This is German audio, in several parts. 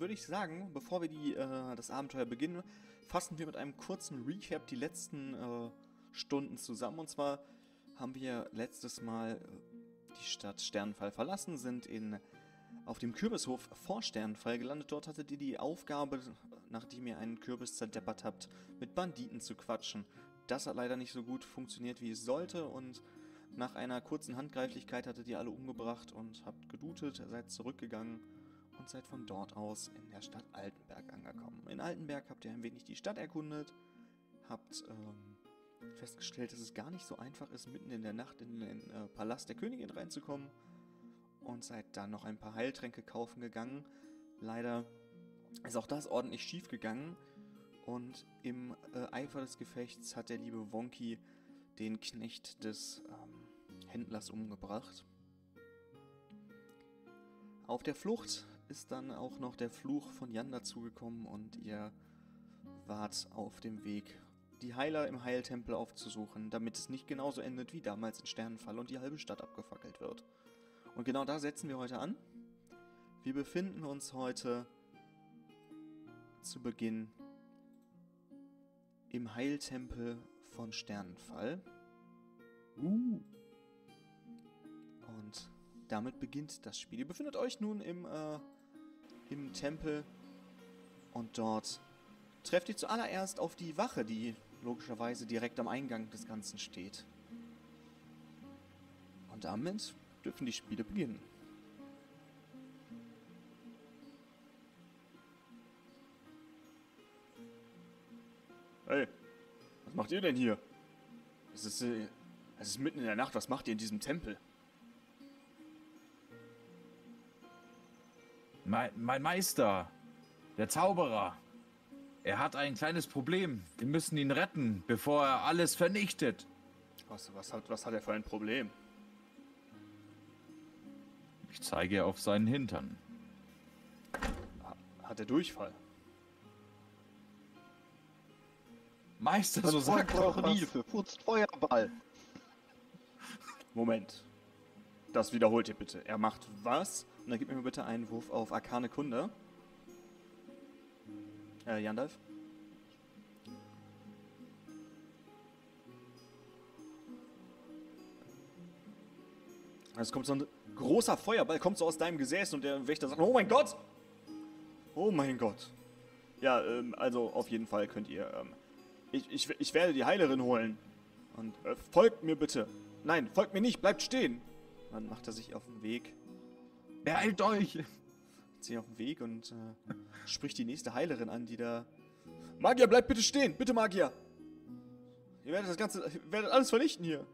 würde ich sagen, bevor wir die, äh, das Abenteuer beginnen, fassen wir mit einem kurzen Recap die letzten äh, Stunden zusammen. Und zwar haben wir letztes Mal äh, die Stadt Sternenfall verlassen, sind in, auf dem Kürbishof vor Sternenfall gelandet. Dort hattet ihr die Aufgabe, nachdem ihr einen Kürbis zerdeppert habt, mit Banditen zu quatschen. Das hat leider nicht so gut funktioniert, wie es sollte und nach einer kurzen Handgreiflichkeit hattet ihr alle umgebracht und habt gedutet, seid zurückgegangen und seid von dort aus in der Stadt Altenberg angekommen. In Altenberg habt ihr ein wenig die Stadt erkundet, habt ähm, festgestellt, dass es gar nicht so einfach ist, mitten in der Nacht in den äh, Palast der Königin reinzukommen und seid dann noch ein paar Heiltränke kaufen gegangen. Leider ist auch das ordentlich schief gegangen und im äh, Eifer des Gefechts hat der liebe Wonky den Knecht des ähm, Händlers umgebracht. Auf der Flucht ist dann auch noch der Fluch von Jan dazugekommen und ihr wart auf dem Weg, die Heiler im Heiltempel aufzusuchen, damit es nicht genauso endet wie damals in Sternenfall und die halbe Stadt abgefackelt wird. Und genau da setzen wir heute an. Wir befinden uns heute zu Beginn im Heiltempel von Sternenfall. Uh. Und damit beginnt das Spiel. Ihr befindet euch nun im, äh, im Tempel und dort trefft ihr zuallererst auf die Wache, die logischerweise direkt am Eingang des Ganzen steht. Und damit dürfen die Spiele beginnen. Hey, was macht ihr denn hier? Es ist, äh, es ist mitten in der Nacht. Was macht ihr in diesem Tempel? Mein, mein Meister, der Zauberer, er hat ein kleines Problem. Wir müssen ihn retten, bevor er alles vernichtet. Was, was, hat, was hat er für ein Problem? Ich zeige auf seinen Hintern. Hat er Durchfall? Meister, so sagt doch was. Hilfe. Putzt Feuerball. Moment. Das wiederholt ihr bitte. Er macht was? Und dann gib mir bitte einen Wurf auf Arkane Kunde. Äh, Jandalf? Es kommt so ein großer Feuerball, kommt so aus deinem Gesäß und der Wächter sagt, oh mein Gott! Oh mein Gott. Ja, ähm, also auf jeden Fall könnt ihr, ähm, ich, ich, ich werde die Heilerin holen. Und äh, folgt mir bitte. Nein, folgt mir nicht, bleibt stehen. Dann macht er sich auf den Weg, Beeilt euch! sich auf den Weg und äh, spricht die nächste Heilerin an, die da Magier, bleibt bitte stehen, bitte Magier. Ihr werdet das Ganze, ihr werdet alles vernichten hier.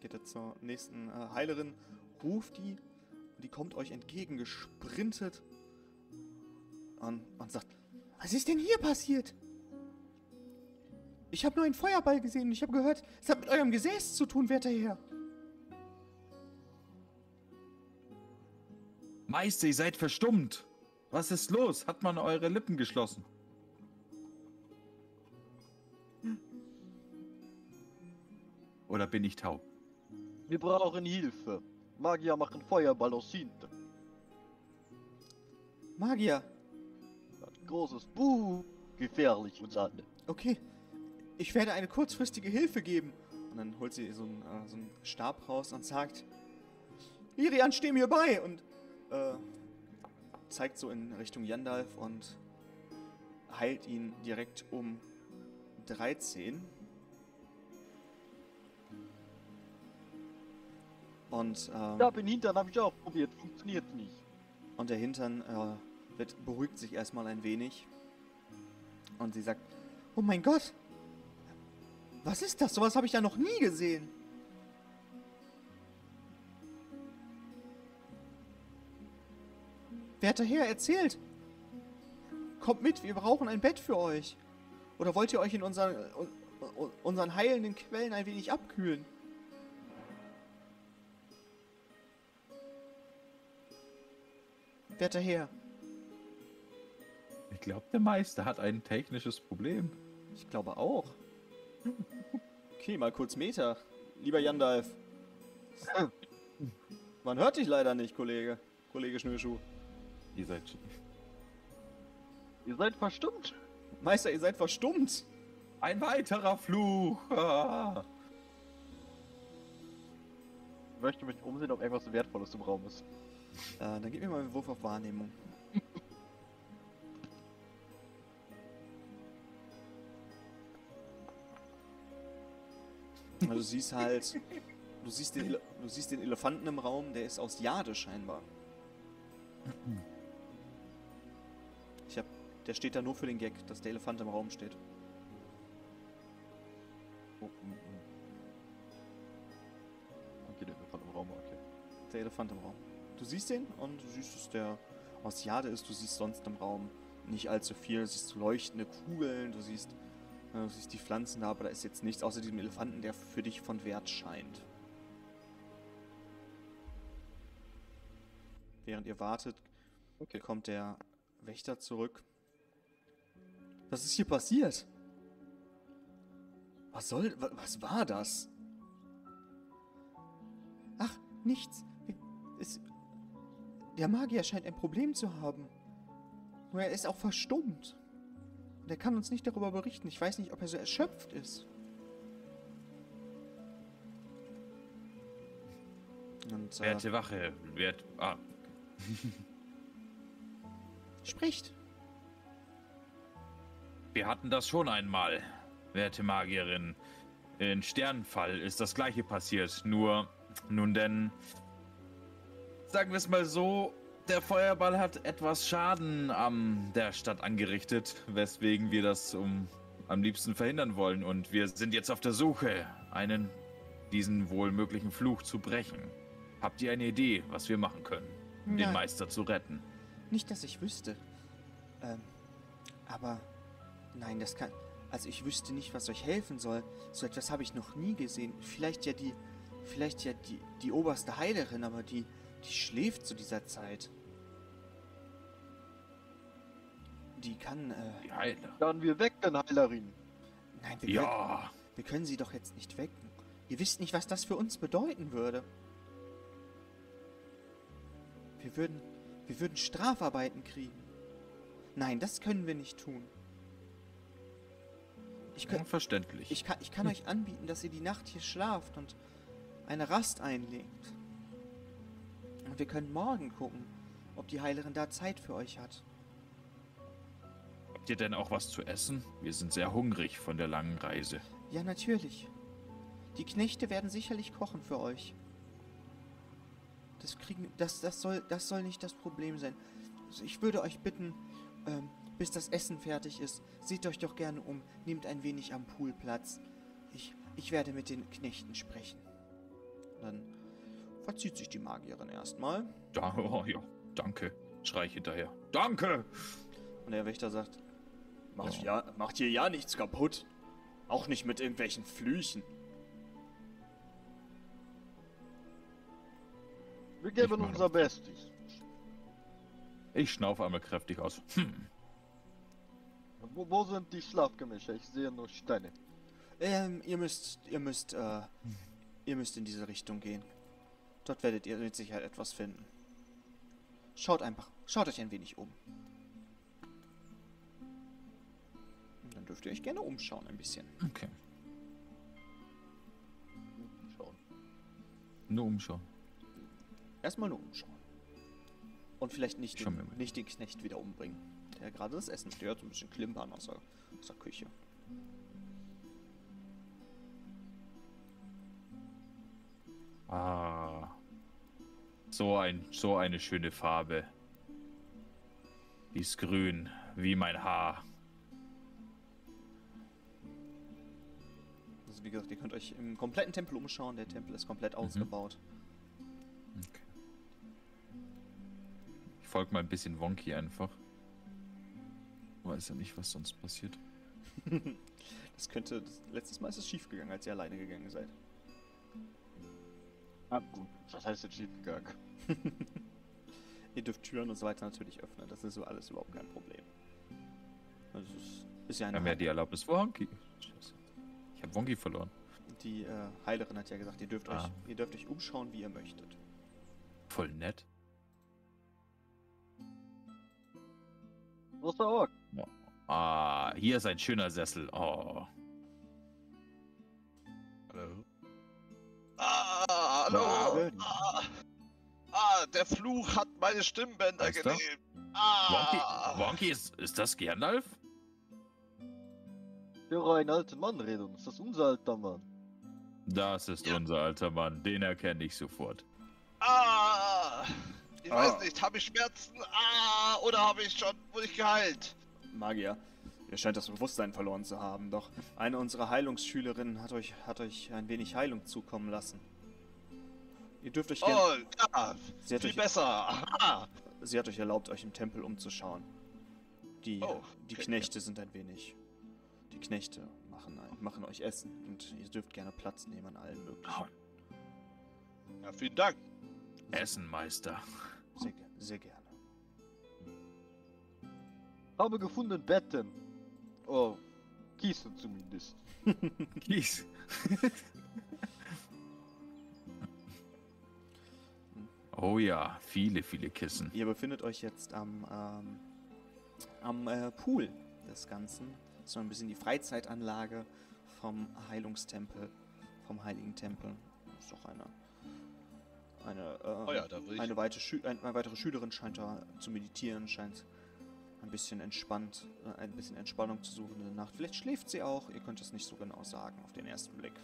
geht er zur nächsten äh, Heilerin, ruft die und die kommt euch entgegengesprintet und, und sagt, was ist denn hier passiert? Ich habe nur einen Feuerball gesehen und ich habe gehört, es hat mit eurem Gesäß zu tun, werter Herr. Meister, ihr seid verstummt. Was ist los? Hat man eure Lippen geschlossen? Oder bin ich taub? Wir brauchen Hilfe. Magier machen Feuerball aus Hinten. Magier, Ein großes Buh. Gefährlich uns alle. okay, ich werde eine kurzfristige Hilfe geben. Und dann holt sie so einen, äh, so einen Stab raus und sagt, Irian, steh mir bei! Und äh, zeigt so in Richtung Yandalf und heilt ihn direkt um 13. Und, ähm, Ja, bin Hintern habe ich auch probiert. Funktioniert nicht. und der Hintern äh, wird, beruhigt sich erstmal ein wenig. Und sie sagt, oh mein Gott, was ist das? Sowas habe ich ja noch nie gesehen. Werter Herr, erzählt. Kommt mit, wir brauchen ein Bett für euch. Oder wollt ihr euch in unseren, un, un, unseren heilenden Quellen ein wenig abkühlen? Werter Herr, Ich glaube, der Meister hat ein technisches Problem. ich glaube auch. Okay, mal kurz Meter. Lieber Jandalf. Man hört dich leider nicht, Kollege. Kollege Schnürschuh. Ihr seid. Ihr seid verstimmt. Meister, ihr seid verstummt. Ein weiterer Fluch. Ah. Ich möchte mich umsehen, ob irgendwas Wertvolles im Raum ist. Äh, dann gib mir mal einen Wurf auf Wahrnehmung. Also du siehst halt, du siehst, den, du siehst den Elefanten im Raum, der ist aus Jade scheinbar. Der steht da nur für den Gag, dass der Elefant im Raum steht. Oh, mm, mm. Okay, der Elefant im Raum, okay. Der Elefant im Raum. Du siehst den und du siehst, dass der aus Jade ist. Du siehst sonst im Raum nicht allzu viel. Du siehst leuchtende Kugeln, du siehst, äh, du siehst die Pflanzen da, aber da ist jetzt nichts außer diesem Elefanten, der für dich von Wert scheint. Während ihr wartet, Okay. kommt der Wächter zurück. Was ist hier passiert? Was soll. wa- Was war das? Ach, nichts. Es, der Magier scheint ein Problem zu haben. Nur er ist auch verstummt. Und er kann uns nicht darüber berichten. Ich weiß nicht, ob er so erschöpft ist. Und äh, Werte Wache, wert. Ah, spricht. Wir hatten das schon einmal, werte Magierin. In Sternenfall ist das gleiche passiert. Nur, nun denn, sagen wir es mal so, der Feuerball hat etwas Schaden am der Stadt angerichtet, weswegen wir das um am liebsten verhindern wollen. Und wir sind jetzt auf der Suche, einen diesen wohl möglichen Fluch zu brechen. Habt ihr eine Idee, was wir machen können, um den Nein. Meister zu retten? Nicht, dass ich wüsste. Ähm, aber nein, das kann. Also ich wüsste nicht, was euch helfen soll. So etwas habe ich noch nie gesehen. Vielleicht ja die, vielleicht ja die, die oberste Heilerin, aber die, die schläft zu dieser Zeit. Die kann, äh, Die Heiler. Dann wir weg, den Heilerin. nein, wir, können, Ja, wir können sie doch jetzt nicht wecken. Ihr wisst nicht, was das für uns bedeuten würde. Wir würden, wir würden Strafarbeiten kriegen. Nein, das können wir nicht tun. Ich, könnt, verständlich. ich, kann, ich kann euch anbieten, dass ihr die Nacht hier schlaft und eine Rast einlegt. Und wir können morgen gucken, ob die Heilerin da Zeit für euch hat. Habt ihr denn auch was zu essen? Wir sind sehr hungrig von der langen Reise. Ja, natürlich. Die Knechte werden sicherlich kochen für euch. Das kriegen, das, das soll, das soll nicht das Problem sein. Also ich würde euch bitten, ähm, bis das Essen fertig ist, seht euch doch gerne um, nehmt ein wenig am Pool Platz. Ich, ich werde mit den Knechten sprechen. Dann verzieht sich die Magierin erstmal. Da, oh, ja, danke. Schrei ich hinterher. Danke! Und der Wächter sagt, Macht, ja, macht hier ja nichts kaputt. Auch nicht mit irgendwelchen Flüchen. Wir geben unser. Bestes. Ich schnaufe einmal kräftig aus. Hm. Wo, wo sind die Schlafgemächer? Ich sehe nur Steine. ähm, ihr müsst, ihr müsst, äh, ihr müsst in diese Richtung gehen. Dort werdet ihr mit Sicherheit etwas finden. Schaut einfach, schaut euch ein wenig um. Und Dann dürft ihr euch gerne umschauen ein bisschen. Okay. Schauen. Nur umschauen. Erstmal nur umschauen. Und vielleicht nicht den, nicht den Knecht wieder umbringen, der gerade das Essen stört, so ein bisschen klimpern aus der, aus der Küche. Ah. So ein, so eine schöne Farbe. Die ist grün, wie mein Haar. Also wie gesagt, ihr könnt euch im kompletten Tempel umschauen. Der Tempel ist komplett ausgebaut. Okay. Ich folge mal ein bisschen Wonky einfach. Weiß ja nicht, was sonst passiert. Das könnte, das, letztes Mal ist es schief gegangen, als ihr alleine gegangen seid. Ah, gut. Was heißt jetzt schief gegangen? Ihr dürft Türen und so weiter natürlich öffnen. Das ist so alles überhaupt kein Problem. Also es ist, ist ja eine Dann wäre die Erlaubnis für Wonky. Scheiße. Ich habe Wonky verloren. Die äh, Heilerin hat ja gesagt, ihr dürft, Ah. euch, ihr dürft euch umschauen, wie ihr möchtet. Voll nett. Großer Ork. Ah, hier ist ein schöner Sessel. Oh. Hallo. Ah, hallo. Ah, ah, der Fluch hat meine Stimmbänder Meister? gelebt. Ah. Wonky, Wonky ist, ist das Gandalf? Höre einen alten Mann reden. Ist das unser alter Mann? Das ist Ja. unser alter Mann. Den erkenne ich sofort. Ah. Ich Ah. weiß nicht, habe ich Schmerzen? Ah, oder habe ich schon, wurde ich geheilt? Magier, ihr scheint das Bewusstsein verloren zu haben, doch eine unserer Heilungsschülerinnen hat euch, hat euch ein wenig Heilung zukommen lassen. Ihr dürft euch gerne. Oh, ja, sie, hat viel euch, besser. Sie hat euch erlaubt, euch im Tempel umzuschauen. Die, Oh, die okay, Knechte sind ein wenig. Die Knechte machen, ein- machen euch Essen und ihr dürft gerne Platz nehmen an allen möglichen. Ja, vielen Dank. Essenmeister. Sehr, sehr gerne. Habe gefunden Betten. Oh, Kissen zumindest. Kies. oh ja, viele, viele Kissen. Ihr befindet euch jetzt am, ähm, am äh, Pool des Ganzen. So ein bisschen die Freizeitanlage vom Heilungstempel, vom Heiligen Tempel. Das ist doch eine. Eine, äh, Oh ja, da will ich. eine, weite ein, eine weitere Schülerin scheint da zu meditieren, scheint ein bisschen entspannt, äh, ein bisschen Entspannung zu suchen in der Nacht. Vielleicht schläft sie auch, ihr könnt es nicht so genau sagen auf den ersten Blick.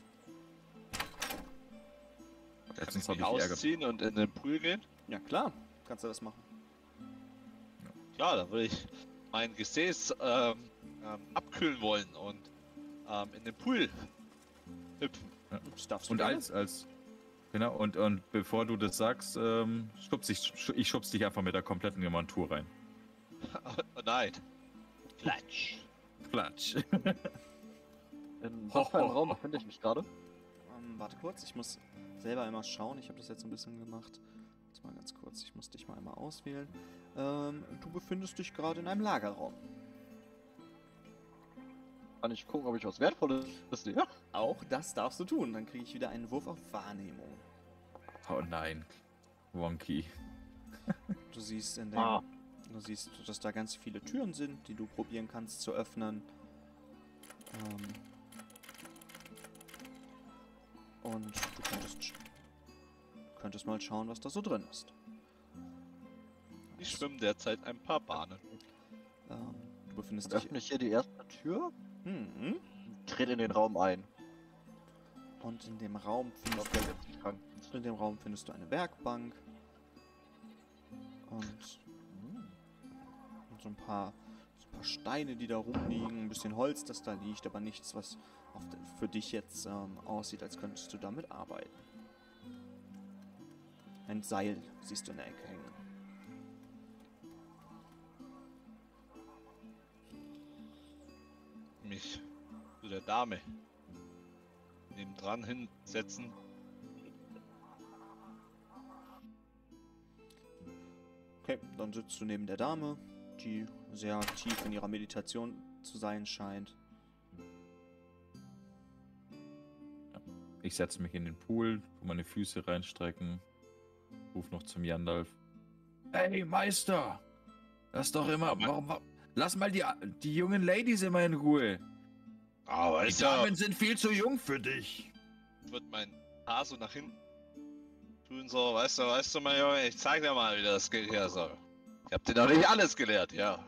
Letztens habe mich ich ausziehen und in den Pool gehen? Ja klar, kannst du das machen. Ja, da will ich mein Gesäß ähm, ähm, abkühlen wollen und ähm, in den Pool hüpfen. Du Und als, als. Genau, und, und bevor du das sagst, ähm, schubs ich, ich schubs dich einfach mit der kompletten Montur rein. oh nein. Klatsch. Klatsch. In was für einem Raum befinde ich mich gerade? Ähm, warte kurz, ich muss selber einmal schauen. Ich habe das jetzt ein bisschen gemacht. Jetzt mal ganz kurz, ich muss dich mal einmal auswählen. Ähm, du befindest dich gerade in einem Lagerraum. Kann ich gucken, ob ich was Wertvolles sehe? Auch das darfst du tun. Dann kriege ich wieder einen Wurf auf Wahrnehmung. Oh nein. Wonky. Du siehst in dem, Ah. du siehst, dass da ganz viele Türen sind, die du probieren kannst zu öffnen. Ähm, und du könntest, könntest mal schauen, was da so drin ist. Ich schwimme derzeit ein paar Bahnen. Ähm, du befindest dich. öffne ich hier die erste Tür Mhm. trete in den Raum ein. Und in dem Raum findest du, in dem Raum findest du eine Werkbank und, und so ein paar so ein paar Steine, die da rumliegen, ein bisschen Holz, das da liegt, aber nichts, was auf de, für dich jetzt ähm, aussieht, als könntest du damit arbeiten. Ein Seil siehst du in der Ecke hängen. Mich zu der Dame nebendran hinsetzen. Okay, dann sitzt du neben der Dame, die sehr tief in ihrer Meditation zu sein scheint. Ich setze mich in den Pool, tu meine Füße reinstrecken, ruf noch zum Jandalf. Hey, Meister! Lass doch immer. Warum, wa- lass mal die, die jungen Ladies immer in Ruhe. Aber Die Damen sind viel zu jung für dich. wird mein Haar so nach hinten tun so, weißt du, weißt du, mein Junge, ich zeig dir mal, wie das geht hier so. Ich hab dir doch nicht alles gelehrt, ja.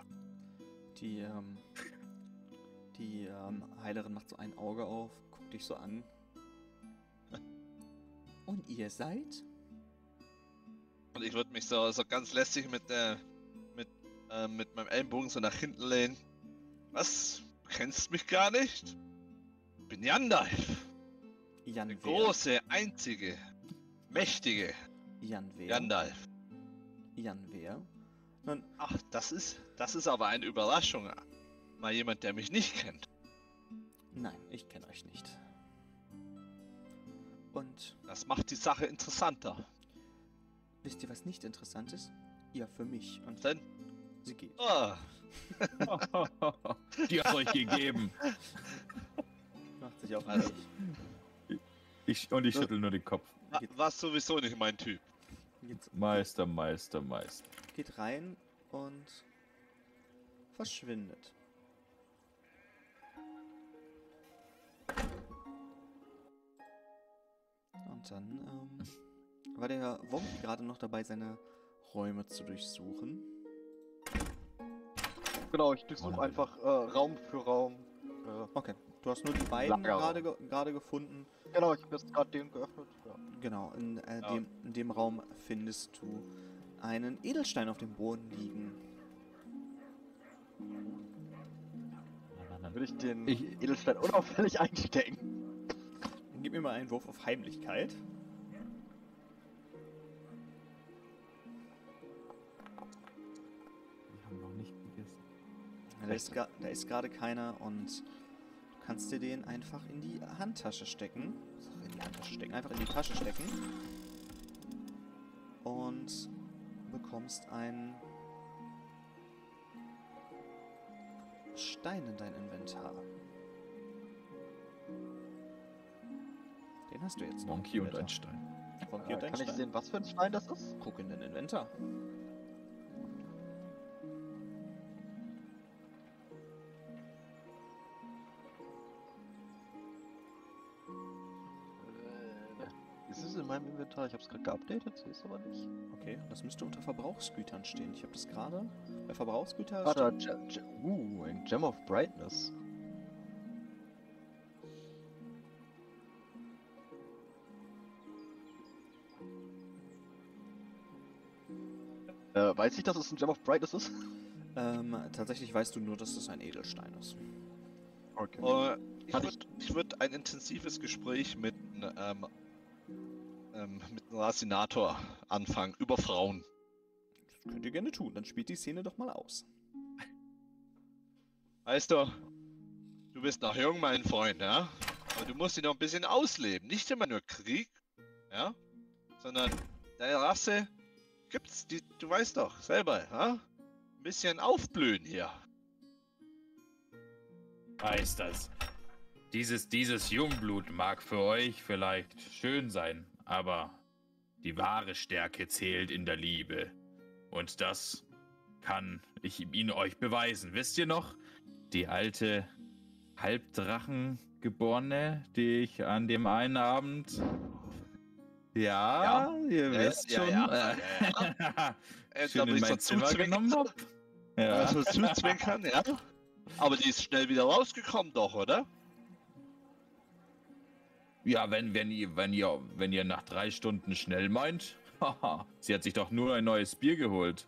Die, ähm, die ähm, Heilerin macht so ein Auge auf, guckt dich so an. Und ihr seid? Und ich würde mich so, so ganz lästig mit der, mit, äh, mit meinem Ellenbogen so nach hinten lehnen. Was? Du kennst mich gar nicht? Ich bin Jandalf. Jan Der große, einzige, mächtige Jan wer? Jandalf. Jan wer? Nun, Ach, das ist, das ist aber eine Überraschung. Mal jemand, der mich nicht kennt. nein, ich kenne euch nicht. Und Das macht die Sache interessanter. wisst ihr, was nicht interessant ist? Ja, für mich. Und Denn, sie geht. oh, die hat euch gegeben. Macht sich Also- Weg. Ich, und ich schüttel nur den Kopf. wa- war sowieso nicht mein Typ. Geht, Meister, Meister, Meister. geht rein und verschwindet. Und dann ähm, war der Wonky gerade noch dabei, seine Räume zu durchsuchen. Genau, ich durchsuche einfach äh, Raum für Raum. Äh, Okay, du hast nur die beiden gerade ge gerade gefunden. genau, ich habe jetzt gerade den geöffnet. Ja. Genau, in, äh, Ja. dem, in dem Raum findest du einen Edelstein auf dem Boden liegen. Dann würde ich den Ich- Edelstein unauffällig einstecken. Dann gib mir mal einen Wurf auf Heimlichkeit. Da ist, ga- da ist gerade keiner und du kannst dir den einfach in die Handtasche stecken. In die Handtasche stecken, einfach in die Tasche stecken. Und bekommst einen Stein in dein Inventar. Den hast du jetzt noch. Monkey und Alter. ein Stein. Monkey Äh, und ein kann ich Stein. sehen, was für ein Stein das ist? Guck in dein Inventar. Inventar? Ich habe es gerade geupdatet, sehe es aber nicht. Okay, das müsste unter Verbrauchsgütern stehen. Ich habe das gerade bei Verbrauchsgüter. Ah, da, uh, ein Gem of Brightness. Äh, weiß ich, dass es ein Gem of Brightness ist? Ähm, tatsächlich weißt du nur, dass es ein Edelstein ist. Okay. Äh, ich würde würd ein intensives Gespräch mit, ähm, ähm, mit einem Rasinator anfangen über Frauen. Das könnt ihr gerne tun. Dann spielt die Szene doch mal aus. Weißt du, du bist noch jung, mein Freund, ja? Aber du musst dich noch ein bisschen ausleben. Nicht immer nur Krieg, ja? Sondern deine Rasse gibt's, die, du weißt doch selber, ja? Ein bisschen aufblühen hier. Weiß das. Dieses, dieses Jungblut mag für euch vielleicht schön sein, aber die wahre Stärke zählt in der Liebe. Und das kann ich Ihnen euch beweisen. Wisst ihr noch? Die alte Halbdrachengeborene, die ich an dem einen Abend. Ja, ihr Ja, wisst ja, schon. ja, äh, Äh, schön in mein Zimmer genommen hab. Ja. Also zuzwinkern, ja? Aber die ist schnell wieder rausgekommen, doch, oder? Ja, wenn, wenn, ihr, wenn, ihr, wenn ihr nach drei Stunden schnell meint. Haha, sie hat sich doch nur ein neues Bier geholt.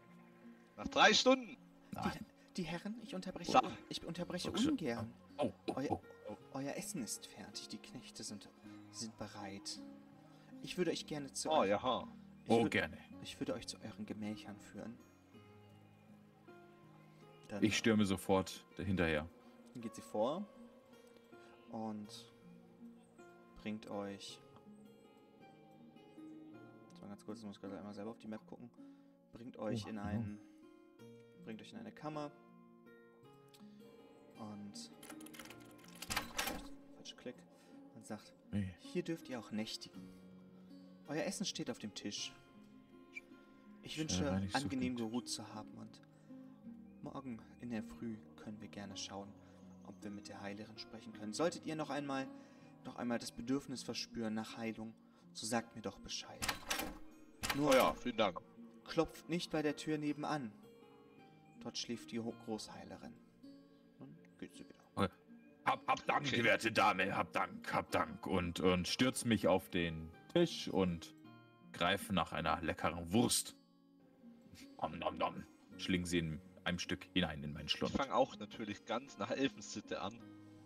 Nach drei Stunden. Nein. Die Herren, ich unterbreche, ich unterbreche Okay. ungern. Oh, oh, Euer, oh. euer Essen ist fertig. Die Knechte sind, sind bereit. Ich würde euch gerne zu Oh, euch- ja. ich, oh würd- gerne. ich würde euch zu euren Gemächern führen. Dann Ich stürme sofort hinterher. Dann geht sie vor und bringt euch. Das war ganz kurz, ich muss gerade einmal selber auf die Map gucken. Bringt euch Oh, in oh. einen. Bringt euch in eine Kammer. Und. Falsch Klick. Und sagt: Nee. Hier dürft ihr auch nächtigen. Euer Essen steht auf dem Tisch. Ich wünsche, so angenehm gut. geruht zu haben und morgen in der Früh können wir gerne schauen, ob wir mit der Heilerin sprechen können. Solltet ihr noch einmal, noch einmal das Bedürfnis verspüren nach Heilung, so sagt mir doch Bescheid. Nur Oh ja, vielen Dank. klopft nicht bei der Tür nebenan. Dort schläft die Großheilerin. Nun geht sie wieder. Hab, hab Dank, Okay. werte Dame, hab Dank, hab Dank. Und, und stürz mich auf den Tisch und greif nach einer leckeren Wurst. Nom, nom, nom. Schling sie in einem Stück hinein in meinen Ich Schlund. fange auch natürlich ganz nach Elfensitte an.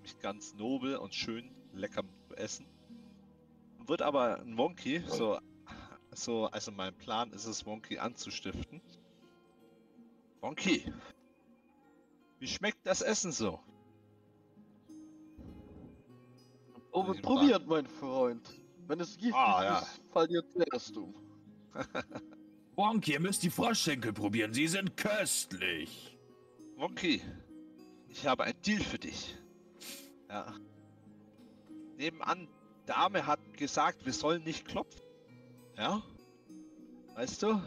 Mich ganz nobel und schön lecker zu essen. Wird aber ein Wonky, so, so, also mein Plan ist es, Wonky anzustiften. Wonky, wie schmeckt das Essen so? Oh, probiert, mein Freund. Wenn es giftig Ah, ja. ist, verliert zuerst du. Bonk, ihr müsst die Froschschenkel probieren, sie sind köstlich. Wonky, ich habe ein Deal für dich. Ja. Nebenan, Dame hat gesagt, wir sollen nicht klopfen. Ja? Weißt du?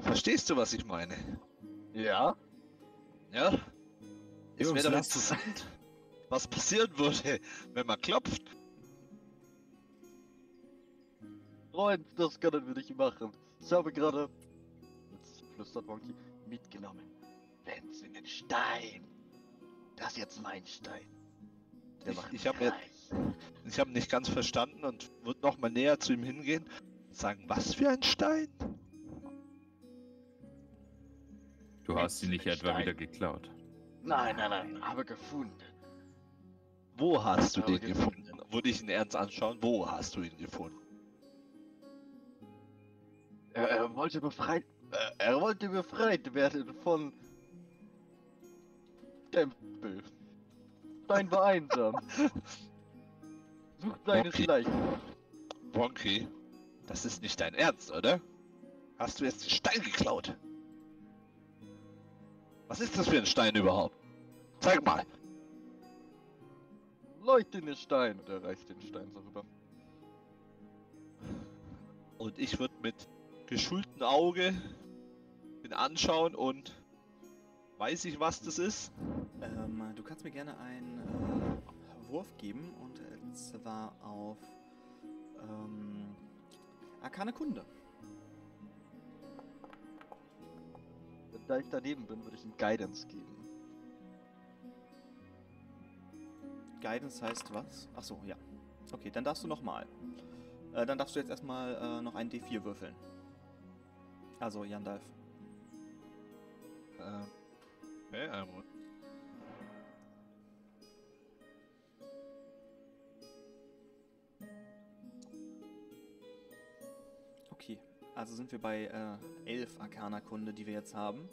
Verstehst du, was ich meine? Ja? Ja? Es wäre doch interessant, was passieren würde, wenn man klopft. Freund, das können wir nicht machen. Ich habe gerade, jetzt flüstert Wonky, mitgenommen. Glänzenden Stein. Das ist jetzt mein Stein. Der Ich- macht ich mich hab mir- reich. Ich habe nicht ganz verstanden und würde noch mal näher zu ihm hingehen und sagen, was für ein Stein? Du hast ihn nicht etwa Stein. wieder geklaut. Nein, nein, nein, habe gefunden. Wo hast du Habe den gefunden. gefunden? Würde ich ihn ernst anschauen, wo hast du ihn gefunden? Er, er wollte befreit, er wollte befreit werden von Tempel. Stein war einsam. Sucht seines Okay. Leichen. Wonky, das ist nicht dein Ernst, oder? Hast du jetzt den Stein geklaut? Was ist das für ein Stein überhaupt? Zeig mal. Leuchtende Stein. Und er reicht den Stein so rüber. Und ich würde mit geschultem Auge ihn anschauen und weiß ich, was das ist? Ähm, du kannst mir gerne einen äh, Wurf geben und äh, zwar auf ähm, Arkane Kunde. Da ich daneben bin, würde ich ihm Guidance geben. Guidance heißt was? Achso, ja. Okay, dann darfst du nochmal. Äh, dann darfst du jetzt erstmal äh, noch einen D4 würfeln. Also, Jandalf. Ähm, okay, einen also sind wir bei äh, 11 Arcana-Kunde, die wir jetzt haben.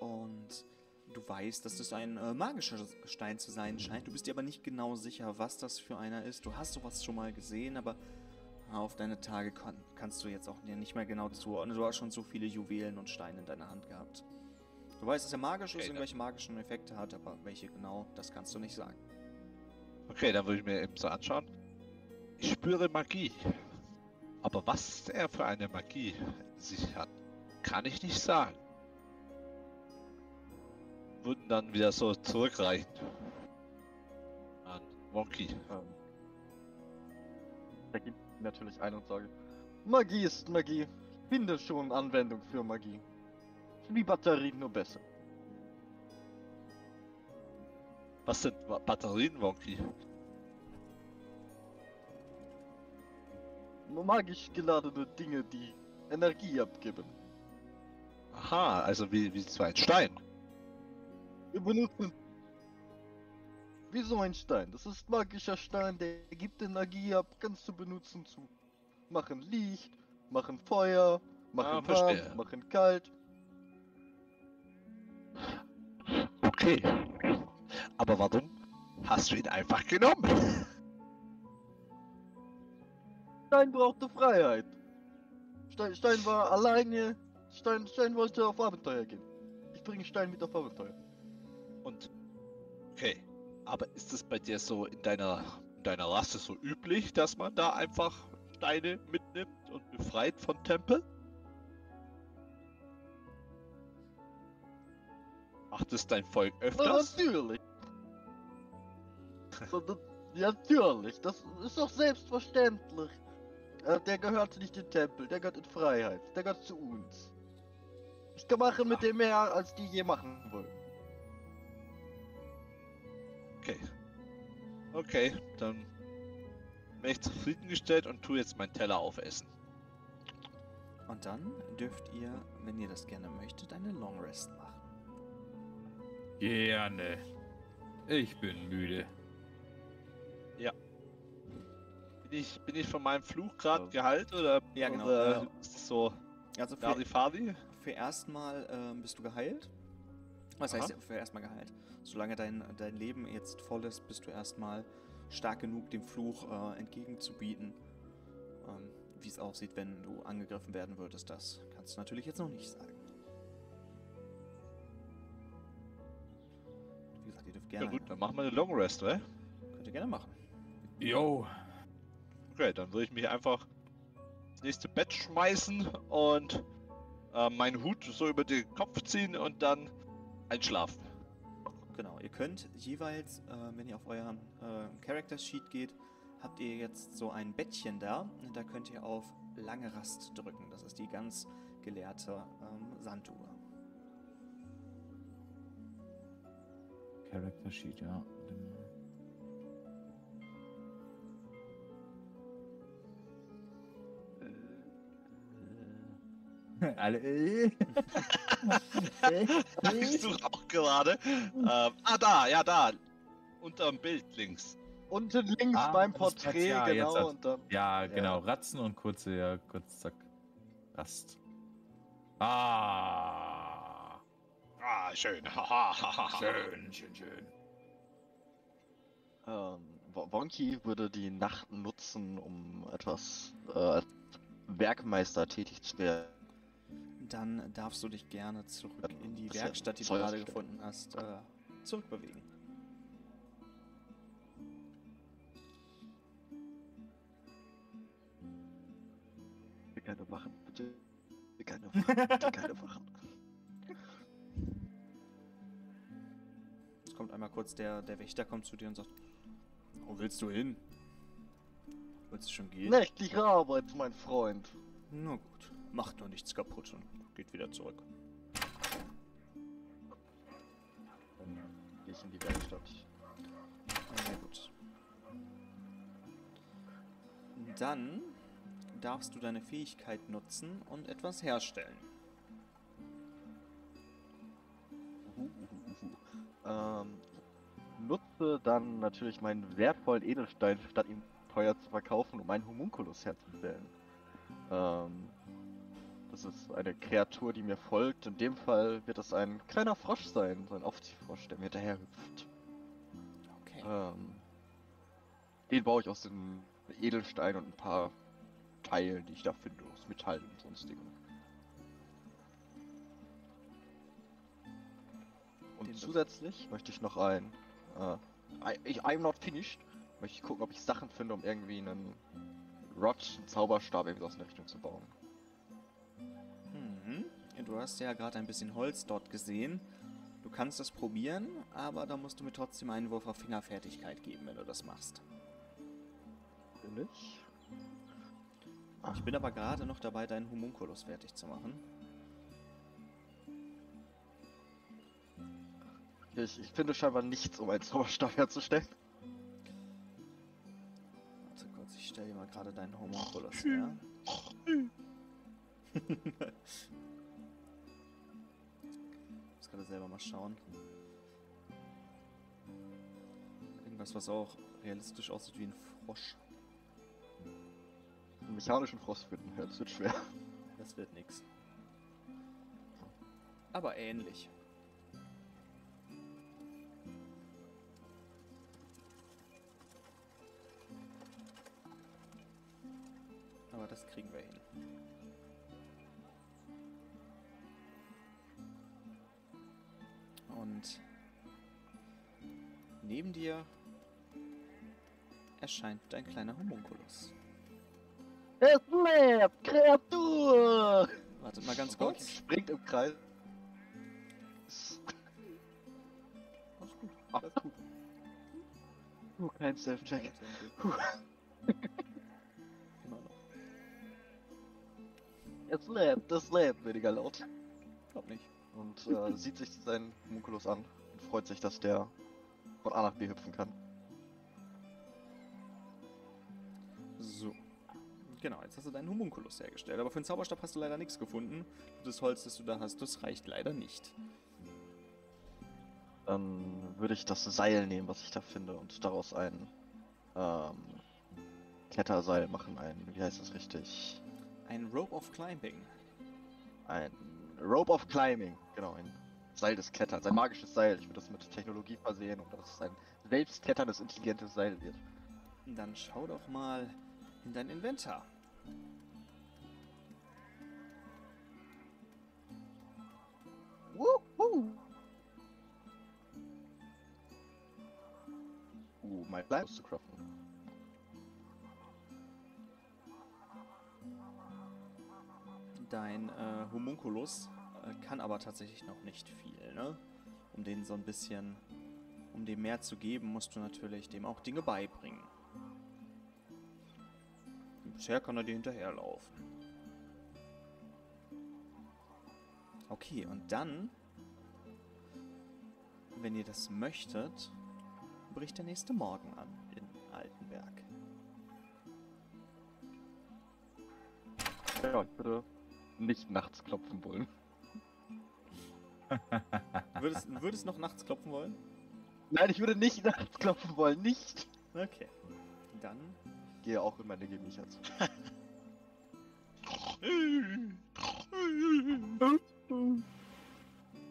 Und du weißt, dass das ein äh, magischer Stein zu sein scheint. Du bist dir aber nicht genau sicher, was das für einer ist. Du hast sowas schon mal gesehen, aber auf deine Tage kann, kannst du jetzt auch nicht mehr genau zuordnen. Du hast schon so viele Juwelen und Steine in deiner Hand gehabt. Du weißt, dass er magisch Okay, ist, irgendwelche magischen Effekte hat, aber welche genau, das kannst du nicht sagen. Okay, dann würde ich mir eben so anschauen. Ich spüre Magie. Aber was er für eine Magie in sich hat, kann ich nicht sagen. Würden dann wieder so zurückreichen. An Wonky. Ähm, da gibt natürlich ein und sage, Magie ist Magie. Ich finde schon Anwendung für Magie. Wie Batterien nur besser. Was sind Ba- Batterien, Wonky? Magisch geladene Dinge, die Energie abgeben. Aha, also wie, wie so ein Stein. Wir benutzen. Wie so ein Stein. Das ist magischer Stein, der gibt Energie ab. Kannst du benutzen zu machen Licht, machen Feuer, machen Ah, verstehe. warm, machen kalt. Okay. Aber warum hast du ihn einfach genommen? Stein brauchte Freiheit. Stein, Stein war alleine. Stein, Stein wollte auf Abenteuer gehen. Ich bringe Stein mit auf Abenteuer. Und okay, aber ist es bei dir so in deiner in deiner Rasse so üblich, dass man da einfach Steine mitnimmt und befreit von Tempel? Macht es dein Volk öfters? natürlich. So, das- ja, natürlich. Das ist doch selbstverständlich. Äh, Der gehört nicht in den Tempel, der gehört in Freiheit. Der gehört zu uns. Ich kann machen mit dem mehr, als die je machen wollen. Okay. Okay, dann bin ich zufriedengestellt und tu jetzt meinen Teller aufessen. Und dann dürft ihr, wenn ihr das gerne möchtet, eine Long Rest machen. Gerne. Ich bin müde. Bin ich, bin ich von meinem Fluch gerade Ja. geheilt oder, Ja, genau, oder ja. ist es so Also für, Larifari? für erstmal ähm, bist du geheilt. Was Aha. heißt für erstmal geheilt? Solange dein, dein Leben jetzt voll ist, bist du erstmal stark genug, dem Fluch äh, entgegenzubieten. Ähm, Wie es aussieht, wenn du angegriffen werden würdest, das kannst du natürlich jetzt noch nicht sagen. Wie gesagt, ihr dürft Ja gerne. gut, dann machen wir eine Long Rest, oder? Könnt ihr gerne machen. Jo, Okay, dann würde ich mich einfach ins nächste Bett schmeißen und äh, meinen Hut so über den Kopf ziehen und dann einschlafen. Genau, ihr könnt jeweils, äh, wenn ihr auf euren äh, Character Sheet geht, habt ihr jetzt so ein Bettchen da. Und da könnt ihr auf lange Rast drücken. Das ist die ganz gelehrte ähm, Sanduhr. Character Sheet, ja. Alle. äh. Ich suche auch gerade. Ähm, ah, da, ja, da. Unterm Bild links. Unten links Ah, beim Porträt, ja, jetzt genau. Und dann, Ja, genau. Ratzen und kurze, ja, kurz, zack. Rast. Ah. Ah, schön. Schön, schön, schön. ähm, Wo- Wonky würde die Nacht nutzen, um etwas äh, als Werkmeister tätig zu werden. Dann darfst du dich gerne zurück in die Werkstatt, die du gerade gefunden hast, äh, zurückbewegen. Bitte keine Wachen, bitte. Bitte keine Wachen, bitte keine Wachen. Es kommt einmal kurz der, der Wächter kommt zu dir und sagt, wo willst du hin? Willst du schon gehen? Nächtliche Arbeit, mein Freund. Na gut, macht nur nichts kaputt und geht wieder zurück. Dann gehe ich in die Werkstatt. Sehr gut. Dann darfst du deine Fähigkeit nutzen und etwas herstellen. Ähm, nutze dann natürlich meinen wertvollen Edelstein, statt ihn teuer zu verkaufen, um einen Homunculus herzustellen. Ähm, das ist eine Kreatur, die mir folgt. In dem Fall wird es ein kleiner Frosch sein, so ein Aufziehfrosch, der mir hinterher hüpft. Okay. Ähm, den baue ich aus dem Edelstein und ein paar Teilen, die ich da finde, aus Metall und sonstigem. Und Den- zusätzlich möchte ich noch ein. Äh, ich, I'm not finished. Möchte ich gucken, ob ich Sachen finde, um irgendwie einen Rod, einen Zauberstab, irgendwie aus der Richtung zu bauen. Du hast ja gerade ein bisschen Holz dort gesehen. Du kannst das probieren, aber da musst du mir trotzdem einen Wurf auf Fingerfertigkeit geben, wenn du das machst. Will ich? Ich bin aber gerade noch dabei, deinen Homunculus fertig zu machen. Ich, ich finde scheinbar nichts, um einen Zauberstab herzustellen. Warte kurz, ich stelle dir mal gerade deinen Homunculus her. Muss gerade selber mal schauen. Irgendwas, was auch realistisch aussieht wie ein Frosch. Einen mechanischen Frost finden, ja, das wird schwer. Das wird nix. Aber ähnlich. Aber das kriegen wir hin. Und neben dir erscheint dein kleiner Homunculus. Es lebt! Kreatur! Wartet mal ganz kurz. Springt im Kreis. Alles gut. Alles gut. Uh, kein Self-Check. Immer noch. Es lebt, es lebt, weniger laut. Glaub nicht. Und äh, sieht sich seinen Homunculus an und freut sich, dass der von A nach B hüpfen kann. So. Genau, jetzt hast du deinen Homunculus hergestellt. Aber für den Zauberstab hast du leider nichts gefunden. Das Holz, das du da hast, das reicht leider nicht. Dann würde ich das Seil nehmen, was ich da finde, und daraus ein ähm, Kletterseil machen. Ein, wie heißt das richtig? Ein Rope of Climbing. Ein Rope of Climbing. Genau, ein Seil des Kletterns. Ein magisches Seil. Ich würde das mit Technologie versehen und dass es ein selbstkletterndes, intelligentes Seil wird. Dann schau doch mal in dein Inventar. Woohoo! Uh, mein Bleib zu craften. Dein äh, Homunculus äh, kann aber tatsächlich noch nicht viel, ne? Um den so ein bisschen um dem mehr zu geben, musst du natürlich dem auch Dinge beibringen. Bisher kann er dir hinterherlaufen. Okay, und dann, wenn ihr das möchtet, bricht der nächste Morgen an in Altenberg. Ja, würde nicht nachts klopfen wollen. Würdest, würdest noch nachts klopfen wollen? Nein, ich würde nicht nachts klopfen wollen. Nicht. Okay. Dann Gehe auch in meine Gemächer zu.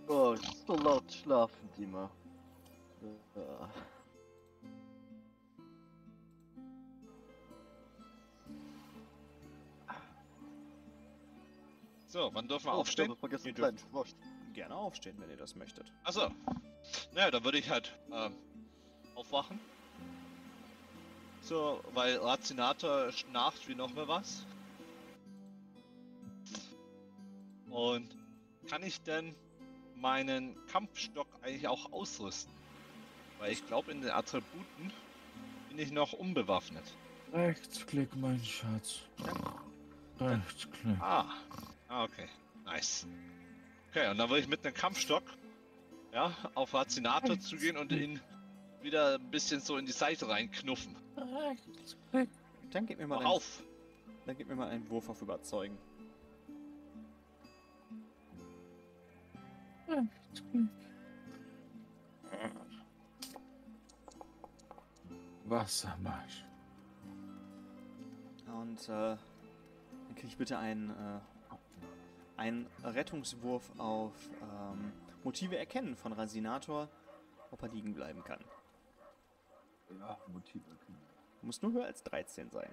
Oh, so laut schlafen die mal. Ja. So, wann dürfen wir Oh, aufstehen? ich vergessen, Ihr dürft- gerne aufstehen, wenn ihr das möchtet. Achso. Naja, dann würde ich halt ähm, aufwachen. So, weil Razinator schnarcht wie noch mal was. Und kann ich denn meinen Kampfstock eigentlich auch ausrüsten? Weil ich glaube, in den Attributen bin ich noch unbewaffnet. Rechtsklick, mein Schatz. Rechtsklick. Ah, ah okay. Nice. Okay, und dann würde ich mit einem Kampfstock ja, auf Razinator zugehen und ihn wieder ein bisschen so in die Seite reinknuffen. Dann gib mir mal, einen, auf! dann gib mir mal einen Wurf auf Überzeugen. Wassermarsch. Und äh, dann krieg ich bitte einen, äh, einen Rettungswurf auf ähm, Motive erkennen von Rasinator, ob er liegen bleiben kann. Ja, Motiv erkennen. Muss nur höher als 13 sein.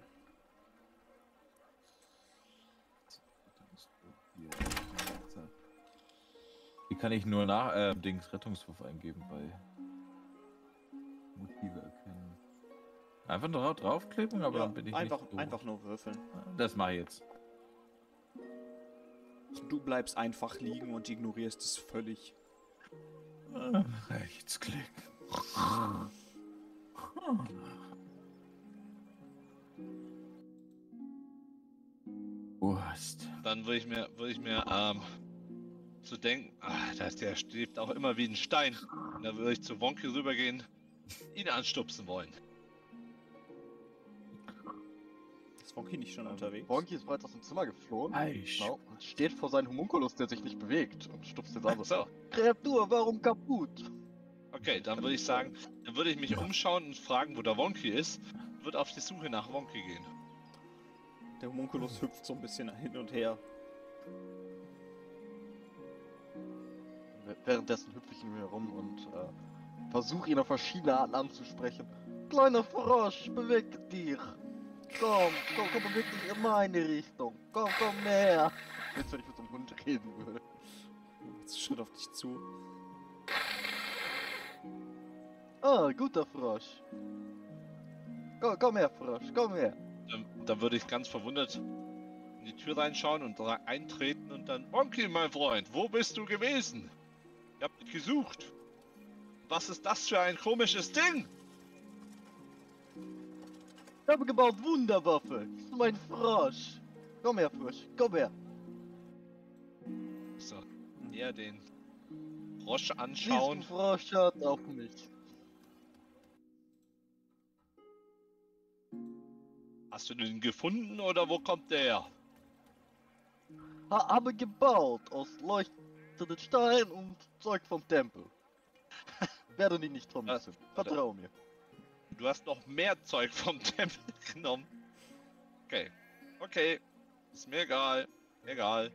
Wie kann ich nur nach äh, Dings Rettungswurf eingeben bei Motive erkennen? Einfach nur draufklicken, aber Ja, dann bin ich einfach, nicht einfach nur würfeln. Das mache ich jetzt. Du bleibst einfach liegen und ignorierst es völlig. Rechtsklick. Wurst. Dann würde ich mir, würde ich mir, ähm, zu denken, ah, das, der steht auch immer wie ein Stein. Und dann würde ich zu Wonky rübergehen, ihn anstupsen wollen. Ist Wonky nicht schon unterwegs? Bonky ist bereits aus dem Zimmer geflohen. Eich. Genau, und steht vor seinem Homunculus, der sich nicht bewegt und stupst jetzt an. So, Kreatur, warum kaputt? okay, dann würde ich sagen, dann würde ich mich umschauen und fragen, wo der Wonky ist. und Würde auf die Suche nach Wonky gehen. Der Homunculus hüpft so ein bisschen hin und her. Währenddessen hüpfe ich ihm herum und äh, versuche ihn auf verschiedene Arten anzusprechen. Kleiner Frosch, beweg dich! Komm, komm, komm, beweg dich in meine Richtung! Komm, komm näher! Jetzt, wenn ich mit so einem Hund reden würde. Jetzt Schritt auf dich zu. Ah, guter Frosch! Komm, komm her, Frosch, komm her! Dann, dann würde ich ganz verwundert in die Tür reinschauen und da eintreten und dann, Wonky, mein Freund, wo bist du gewesen? Ich hab dich gesucht. Was ist das für ein komisches Ding? Ich habe gebaut Wunderwaffe! Das ist mein Frosch! Komm her, Frosch, komm her! So, eher den Frosch Diesen anschauen. Frosch hört auf mich. Hast du den gefunden oder wo kommt der her? Ha habe gebaut aus leuchtenden Stein und Zeug vom Tempel. Werde dich nicht vermissen. warte. Vertrau mir. Du hast noch mehr Zeug vom Tempel genommen. Okay. Okay. Ist mir egal. Egal.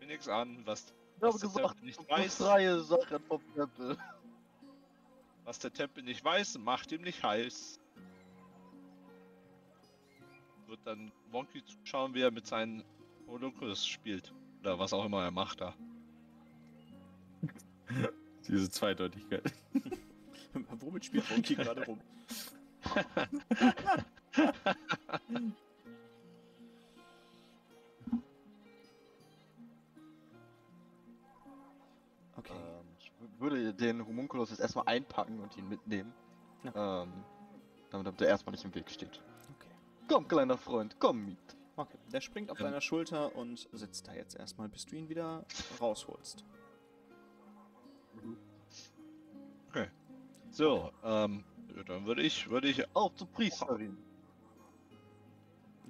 Mir nix an, was, Ich habe Was der gesagt, Tempel nicht du weiß. freie Sachen vom Tempel. was der Tempel nicht weiß, macht ihm nicht heiß. Wird dann Wonky zuschauen, wie er mit seinen Holocaust spielt. Oder was auch immer er macht da. Diese Zweideutigkeit. Womit spielt Wonky gerade rum? Okay. Ähm, ich wü- würde den Homunculus jetzt erstmal einpacken und ihn mitnehmen. Ähm, damit, er erstmal nicht im Weg steht. Okay. Komm, kleiner Freund, komm mit. Okay. Der springt auf Ähm. deiner Schulter und sitzt da jetzt erstmal, bis du ihn wieder rausholst. So, ähm, ja, dann würde ich, würde ich Auf zur Priesterin.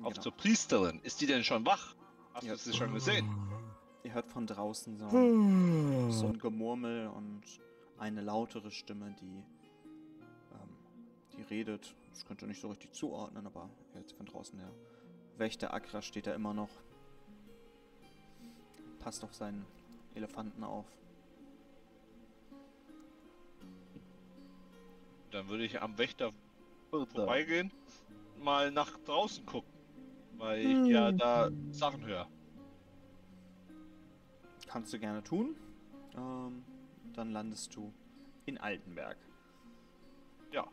auf Genau. zur Priesterin. Ist die denn schon wach? Hast Ja. du sie schon gesehen? Ihr hört von draußen so, Hm. so ein Gemurmel und eine lautere Stimme, die, ähm, die redet. Das könnt ihr nicht so richtig zuordnen, aber jetzt von draußen der Wächter Akra steht da immer noch. Passt auf seinen Elefanten auf. Dann würde ich am Wächter vorbeigehen, mal nach draußen gucken. Weil ich ja da Sachen höre. Kannst du gerne tun. Ähm, dann landest du in Altenberg. Ja.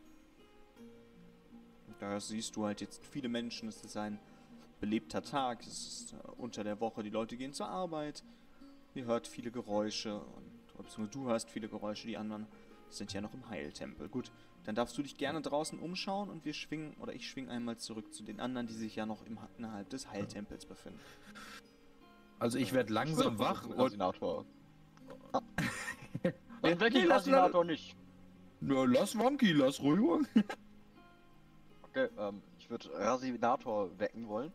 Da siehst du halt jetzt viele Menschen. Es ist ein belebter Tag. Es ist äh, unter der Woche. Die Leute gehen zur Arbeit. Ihr hört viele Geräusche. Und, beziehungsweise du hörst viele Geräusche. Die anderen sind ja noch im Heiltempel. Gut, dann darfst du dich gerne draußen umschauen und wir schwingen, oder ich schwing einmal zurück zu den anderen, die sich ja noch im, innerhalb des Heiltempels befinden. Also ich werde langsam wach und Rasinator. Ah. Dann weck ich lass- Rasinator nicht. Na, lass Wonky, lass ruhig. Okay, ähm, ich würde Rasinator wecken wollen.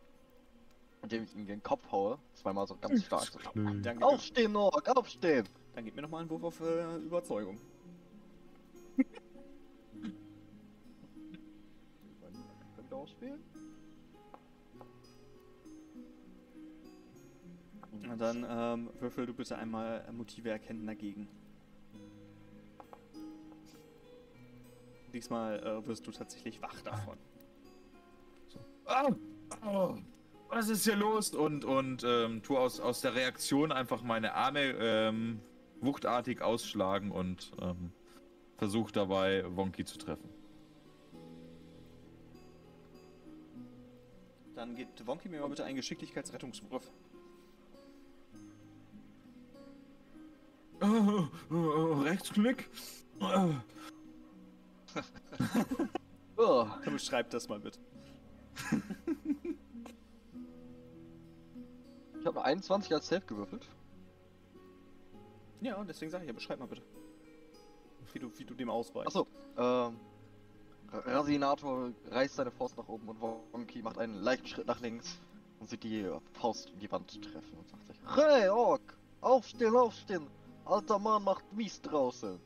Indem ich ihm den Kopf haue. Zweimal so ganz stark. So. Aufstehen, Ork, aufstehen! dann gib mir nochmal einen Wurf auf äh, Überzeugung. Könnt ihr ausspielen? Na dann ähm, würfel du bitte einmal Motive erkennen dagegen. Diesmal äh, wirst du tatsächlich wach davon. Ah, oh, was ist hier los? Und, und ähm, tu aus, aus der Reaktion einfach meine Arme ähm, wuchtartig ausschlagen und ähm, versuch dabei Wonky zu treffen. Dann gibt Wonky mir mal bitte einen Geschicklichkeitsrettungswurf. Oh, oh, oh, Rechtsklick. Oh, Oh, Dann beschreib das mal bitte. ich habe eine 21 als Safe gewürfelt. Ja, und deswegen sage ich ja, beschreib mal bitte. Wie du, wie du dem ausweichst. Achso, ähm. Rasinator reißt seine Faust nach oben und Wonky macht einen leichten Schritt nach links und sieht die Faust in die Wand treffen und sagt sich: Hey, Ork! Aufstehen, aufstehen! Alter Mann macht mies draußen!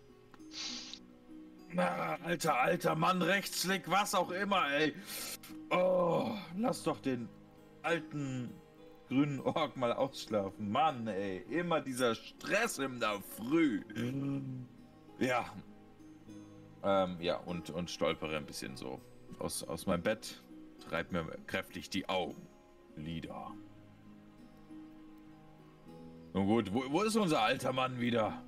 Na, alter, alter Mann, Rechtsklick, was auch immer, ey. Oh, lass doch den alten grünen Ork mal ausschlafen. Mann, ey, immer dieser Stress in der Früh. Ja. Ähm, ja, und, und stolpere ein bisschen so aus, aus meinem Bett, treib mir kräftig die Augenlider. Nun gut, wo, wo ist unser alter Mann wieder?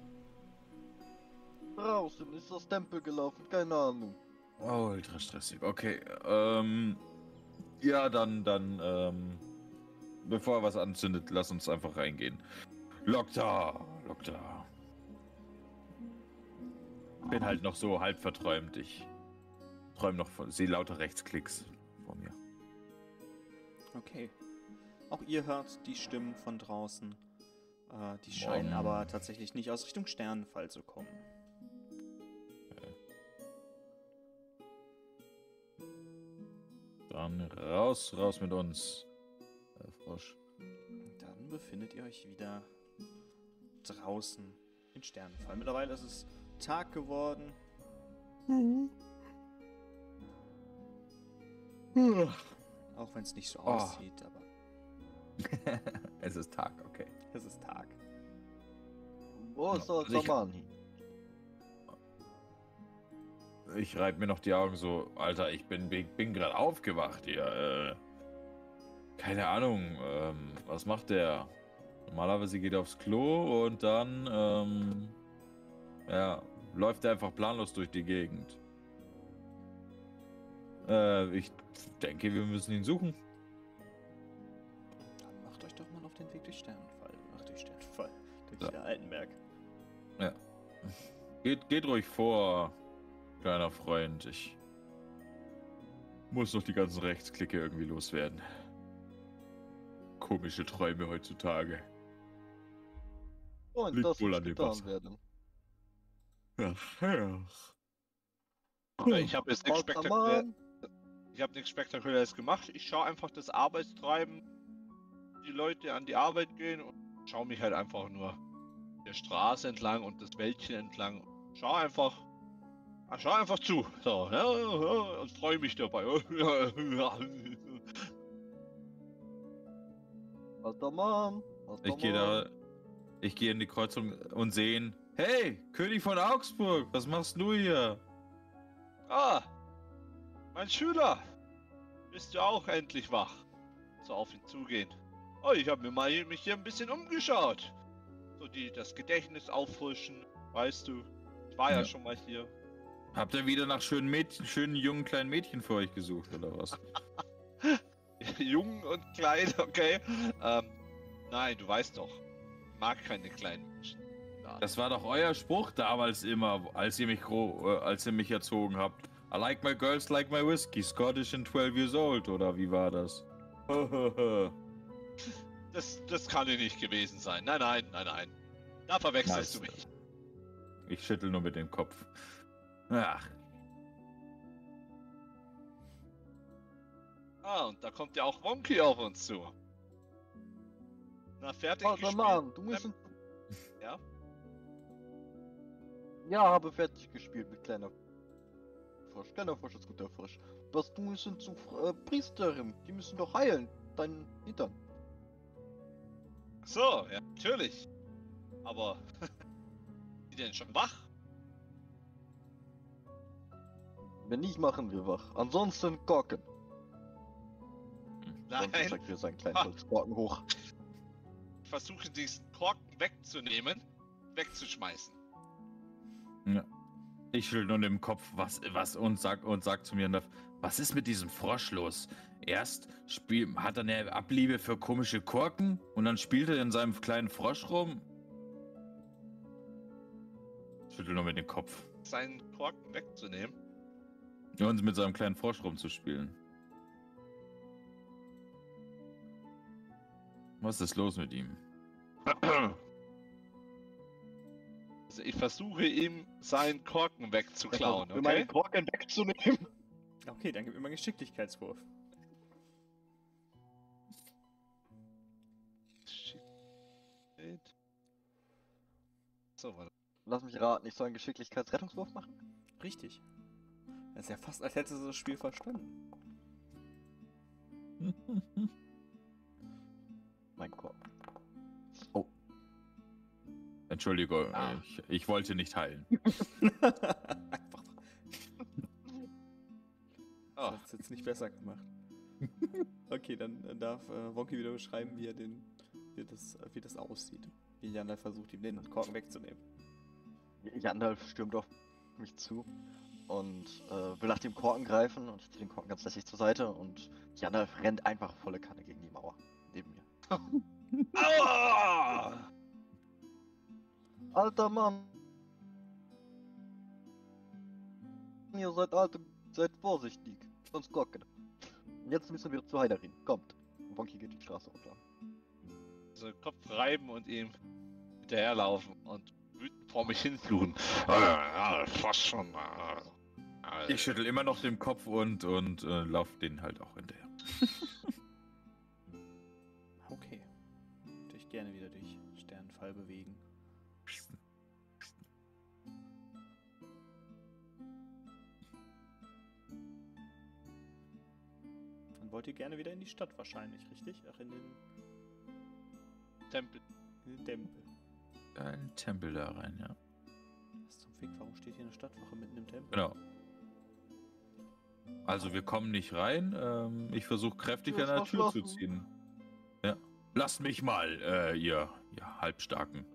Draußen ist das Tempel gelaufen, keine Ahnung. Oh, ultra stressig. Okay, ähm. Ja, dann, dann, ähm. Bevor er was anzündet, lass uns einfach reingehen. Lokta, Lokta. Bin halt noch so halb verträumt. Ich träume noch von, sehe lauter Rechtsklicks vor mir. Okay. Auch ihr hört die Stimmen von draußen. Äh, die scheinen Boah. aber tatsächlich nicht aus Richtung Sternenfall zu kommen. Dann raus, raus mit uns. Herr Frosch. Dann befindet ihr euch wieder draußen in Sternenfall. Mittlerweile ist es Tag geworden. Auch wenn es nicht so Oh. aussieht, aber es ist Tag, okay. es ist Tag. Wo ist der also ich- Mann hin? Ich reibe mir noch die Augen so, Alter, ich bin, bin, bin gerade aufgewacht hier. Äh, keine Ahnung, ähm, was macht der? Normalerweise geht er aufs Klo und dann, ähm, ja, läuft er einfach planlos durch die Gegend. Äh, ich denke, wir müssen ihn suchen. Dann macht euch doch mal auf den Weg durch Sternenfall. Ach, durch Sternenfall. Durch Ja. der Altenberg. Geht, geht ruhig vor, kleiner Freund. Ich muss noch die ganzen Rechtsklicke irgendwie loswerden. Komische Träume heutzutage. Und Liegt das wohl an dem getan Wasser. werden. Ach, ach. Ja, ich habe jetzt nichts Alter spektakulär, Mann. ich habe nichts spektakuläres gemacht. Ich schaue einfach das Arbeitstreiben, die Leute an die Arbeit gehen und schaue mich halt einfach nur der Straße entlang und das Wäldchen entlang. Schau einfach, ah, schau einfach zu, so, ja, ja, und freue mich dabei. Alter Mann. Alter Ich gehe da. Ich gehe in die Kreuzung und sehe ihn. Hey, König von Augsburg, was machst du hier? ah, mein Schüler, bist du auch endlich wach? So auf ihn zugehen. Oh, ich habe mir mal hier- mich hier ein bisschen umgeschaut. So die das Gedächtnis auffrischen, weißt du. Ich war ja, Ja. schon mal hier. Habt ihr wieder nach schönen Mädchen, schönen jungen kleinen Mädchen für euch gesucht oder was? Jung und klein, okay. Ähm, nein, du weißt doch. Ich mag keine kleinen. Das war doch euer Spruch damals immer, als ihr mich gro äh, als ihr mich erzogen habt. I like my girls like my whiskey, Scottish and 12 years old, oder wie war das? Das, das kann ja nicht gewesen sein. Nein, nein, nein, nein. Da verwechselst Nice. du mich. ich schüttel nur mit dem Kopf. Ach, Ah, und da kommt ja auch Wonky auf uns zu. Na, fertig Alter gespielt? Mann, du musst. Ähm, ja? Ja, habe fertig gespielt mit kleiner Frosch. Kleiner Frosch ist guter Frosch. Was du müssen zu äh, Priesterin. Die müssen doch heilen. Deinen Hintern. So, ja, natürlich. Aber, die denn schon wach? Wenn nicht, machen wir wach. Ansonsten Korken. Nein, Und zeigt wir seinen kleinen. Holzkorken hoch. ich versuche diesen Korken wegzunehmen, wegzuschmeißen. Ich schüttel nur mit dem Kopf, was, was und sag und sag zu mir, was ist mit diesem Frosch los? Erst spiel, hat er eine Abliebe für komische Korken und dann spielt er in seinem kleinen Frosch rum. Schüttel nur mit dem Kopf. Seinen Korken wegzunehmen. Und mit seinem kleinen Frosch rumzuspielen. Was ist los mit ihm? Also ich versuche ihm seinen Korken wegzuklauen, Um meinen okay? Korken wegzunehmen. Okay, dann gib mir mal einen Geschicklichkeitswurf. Shit. So, warte. Lass mich raten, ich soll einen Geschicklichkeitsrettungswurf machen? Richtig. Das ist ja fast, als hättest du das Spiel verstanden. Mein Korken. Entschuldigung, Ah. ich, ich wollte nicht heilen. Einfach. Oh, Das hat's jetzt nicht besser gemacht. Okay, dann äh, darf äh, Wonky wieder beschreiben, wie er den, wie das, äh, wie das aussieht. Wie Janda versucht, ihm den Korken wegzunehmen. Jandalf stürmt auf mich zu und äh, will nach dem Korken greifen und ich ziehe den Korken ganz lässig zur Seite und Jandalf rennt einfach volle Kanne gegen die Mauer neben mir. Aua! Alter Mann! Ihr seid alt und seid vorsichtig, sonst Korken. Jetzt müssen wir zur Heilerin. Kommt. Wonky geht die Straße runter. So Kopf reiben und ihm hinterherlaufen und wütend vor mich hinsuchen. Ja, fast schon. Ich schüttel immer noch den Kopf und, und äh, lauf den halt auch hinterher. Okay. Dich gerne wieder durch Sternenfall bewegen. Wollt ihr gerne wieder in die Stadt wahrscheinlich, richtig? Ach, in den, Tempel. in den Tempel. Ein Tempel da rein, ja. Was zum Fick, warum steht hier eine Stadtwache mitten im Tempel? Genau. Also wir kommen nicht rein. Ähm, ich versuche kräftig an der Tür zu verschlossen. ziehen. Ja. Lasst mich mal, äh, ihr, ihr Halbstarken.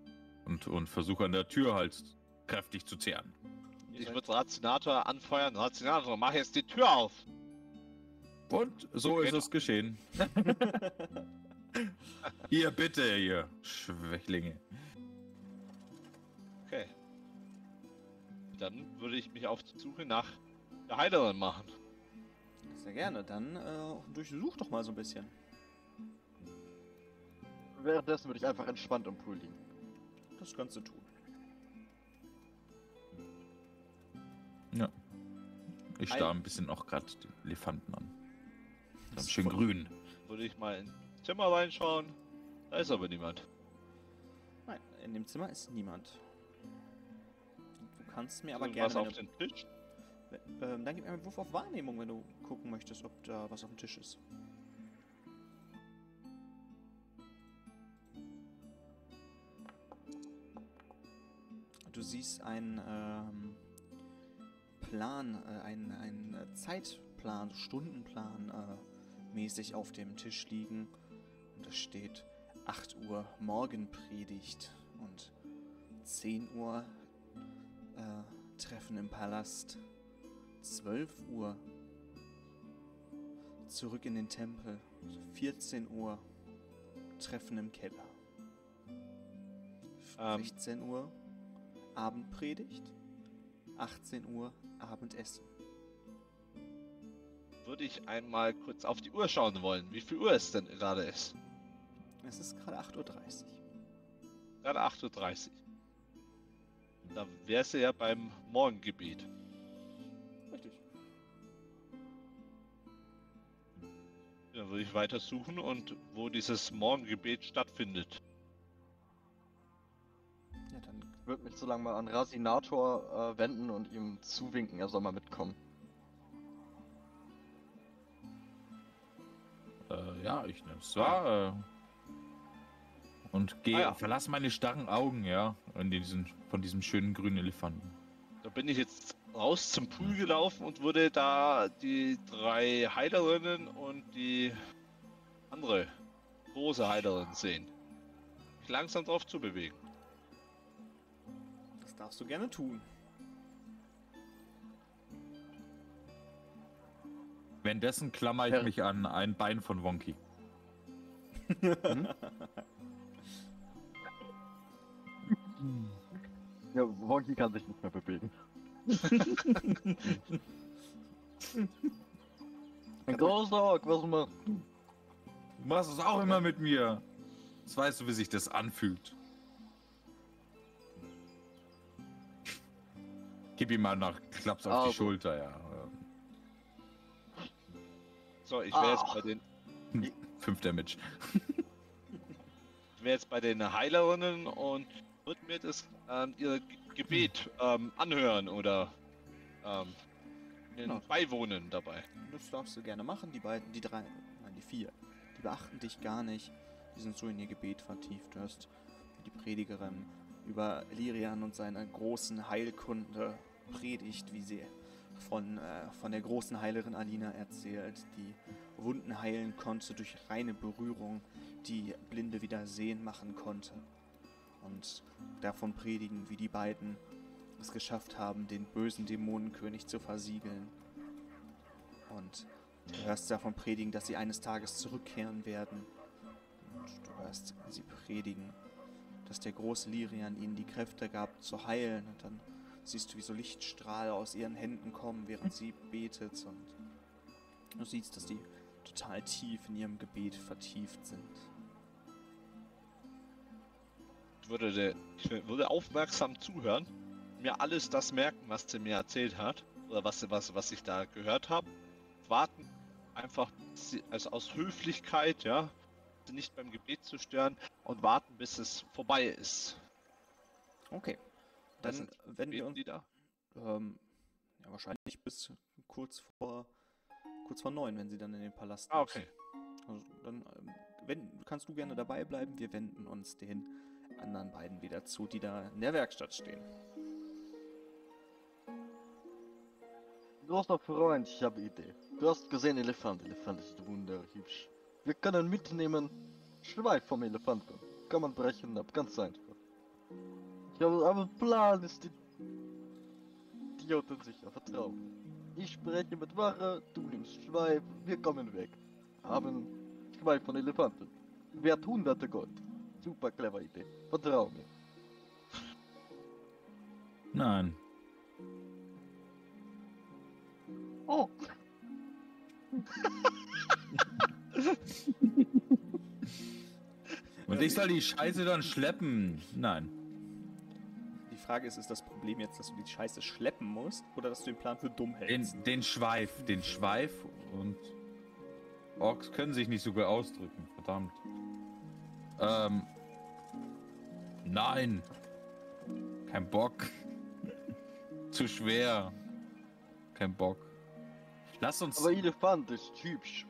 Und, und versuche an der Tür halt kräftig zu zehren. Ich würde Ratinator anfeuern. Ratinator, mach jetzt die Tür auf. Und so ist es geschehen. Hier, bitte, ihr Schwächlinge. Okay. dann würde ich mich auf die Suche nach der Heilerin machen. Sehr gerne. Dann äh, durchsuch doch mal so ein bisschen. Währenddessen würde ich einfach entspannt im Pool liegen. Das kannst du tun. Ich Ein- starre ein bisschen auch gerade den Elefanten an. Das Ganz ist schön grün. Würde ich mal ins Zimmer reinschauen. Da ist aber niemand. Nein, in dem Zimmer ist niemand. Du kannst mir aber Ist gerne. was auf den Tisch. ähm, dann gib mir einen Wurf auf Wahrnehmung, wenn du gucken möchtest, ob da was auf dem Tisch ist. Du siehst einen ähm, Plan, äh, einen, einen äh, Zeitplan, Stundenplan äh, mäßig auf dem Tisch liegen. Und da steht 8 Uhr Morgenpredigt und 10 Uhr äh, Treffen im Palast. 12 Uhr zurück in den Tempel. 14 Uhr Treffen im Keller. Ähm. 16 Uhr Abendpredigt. 18 Uhr Abendessen. Würde ich einmal kurz auf die Uhr schauen wollen, wie viel Uhr es denn gerade ist. Es ist gerade 8.30 Uhr. Gerade 8.30 Uhr. Da wäre sie ja beim Morgengebet. Richtig. Dann würde ich weiter suchen und wo dieses Morgengebet stattfindet. Ja, dann Ich würde mich so lange mal an Rasinator äh, wenden und ihm zuwinken, er soll mal mitkommen. Äh, ja, ich nehme es wahr. Äh, und gehe, Ah ja. verlass meine starren Augen, ja, in diesen, von diesem schönen grünen Elefanten. Da bin ich jetzt raus zum Pool gelaufen und würde da die drei Heilerinnen und die andere große Heilerin sehen. Mich langsam drauf zu bewegen. das darfst du gerne tun. Währenddessen klammer ich Ja. mich an ein Bein von Wonky. Ja, Wonky kann sich nicht mehr bewegen. Ein großer Ork, was macht? Du machst es auch immer mit mir. Jetzt weißt du, wie sich das anfühlt. Gib ihm mal nach Klaps auf die Also. Schulter, ja. So, ich wäre jetzt Ah. bei den Fünf Damage. ich wär jetzt bei den Heilerinnen und würde mir das ähm, ihr Ge- Gebet ähm, anhören oder ähm, Genau. beiwohnen dabei. Das darfst du gerne machen. Die beiden, die drei, nein, die vier, die beachten dich gar nicht. Die sind so in ihr Gebet vertieft. Du wie die Predigerin über Lirian und seine großen Heilkunde predigt, wie sie von, äh, von der großen Heilerin Alina erzählt, die Wunden heilen konnte durch reine Berührung, die Blinde wieder sehen machen konnte. Und davon predigen, wie die beiden es geschafft haben, den bösen Dämonenkönig zu versiegeln. Und du hörst davon predigen, dass sie eines Tages zurückkehren werden. Und du hörst sie predigen, dass der große Lirian ihnen die Kräfte gab, zu heilen. Und dann siehst du, wie so Lichtstrahl aus ihren Händen kommen, während sie betet. Und du siehst, dass die total tief in ihrem Gebet vertieft sind. Ich würde, ich würde aufmerksam zuhören, mir alles das merken, was sie mir erzählt hat, oder was, was, was ich da gehört habe. Warten einfach also aus Höflichkeit, ja, nicht beim Gebet zu stören und warten, bis es vorbei ist. Okay. Dann, sind- wenn wir uns die da? Ähm, ja, wahrscheinlich bis kurz vor kurz vor neun, wenn sie dann in den Palast Ah, okay. Also dann ähm, wenn, kannst du gerne dabei bleiben. Wir wenden uns den anderen beiden wieder zu, die da in der Werkstatt stehen. Großer Freund, ich habe Idee. Du hast gesehen Elefant. Elefant ist wunderhübsch. Wir können mitnehmen Schweif vom Elefanten. Kann man brechen ab, ganz einfach. Ich habe aber Plan ist die Idioten sicher, vertrau mir. Ich spreche mit Wache, du nimmst Schweif, wir kommen weg. Haben Schweif von Elefanten. Wert hunderte Gold. Super clever Idee. Vertrau mir. Nein. Oh, Und ich soll die Scheiße dann schleppen. Nein. Die Frage ist, ist das Problem jetzt, dass du die Scheiße schleppen musst oder dass du den Plan für dumm Den, hältst? den Schweif. Den Schweif und. Orks können sich nicht so gut ausdrücken. Verdammt. Ähm. Nein. Kein Bock. Zu schwer. Kein Bock. Lass uns aber Elefant ist hübsch.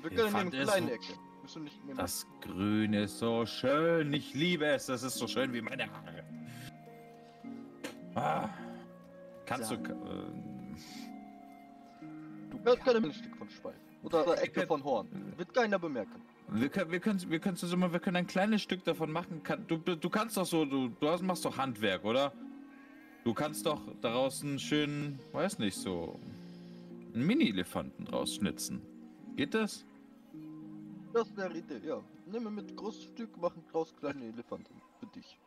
Wir können Elefant nehmen ist kleine so- Ecke. Das Grün ist so schön. Ich liebe es. Das ist so schön wie meine Haare. Ah. Kannst Ja. du. ähm, Wir können ein Stück von Schweif. Oder Wir Ecke von Horn. Wird keiner bemerken. Wir können, wir können, wir können zusammen, wir können ein kleines Stück davon machen. Kann, du, du du kannst doch so, du, du hast, machst doch Handwerk, oder? Du kannst doch daraus einen schönen, weiß nicht, so einen Mini-Elefanten draus schnitzen. Geht das? Das wäre Idee, ja. Nehmen wir mit großes Stück, machen draus kleine Elefanten. Für dich.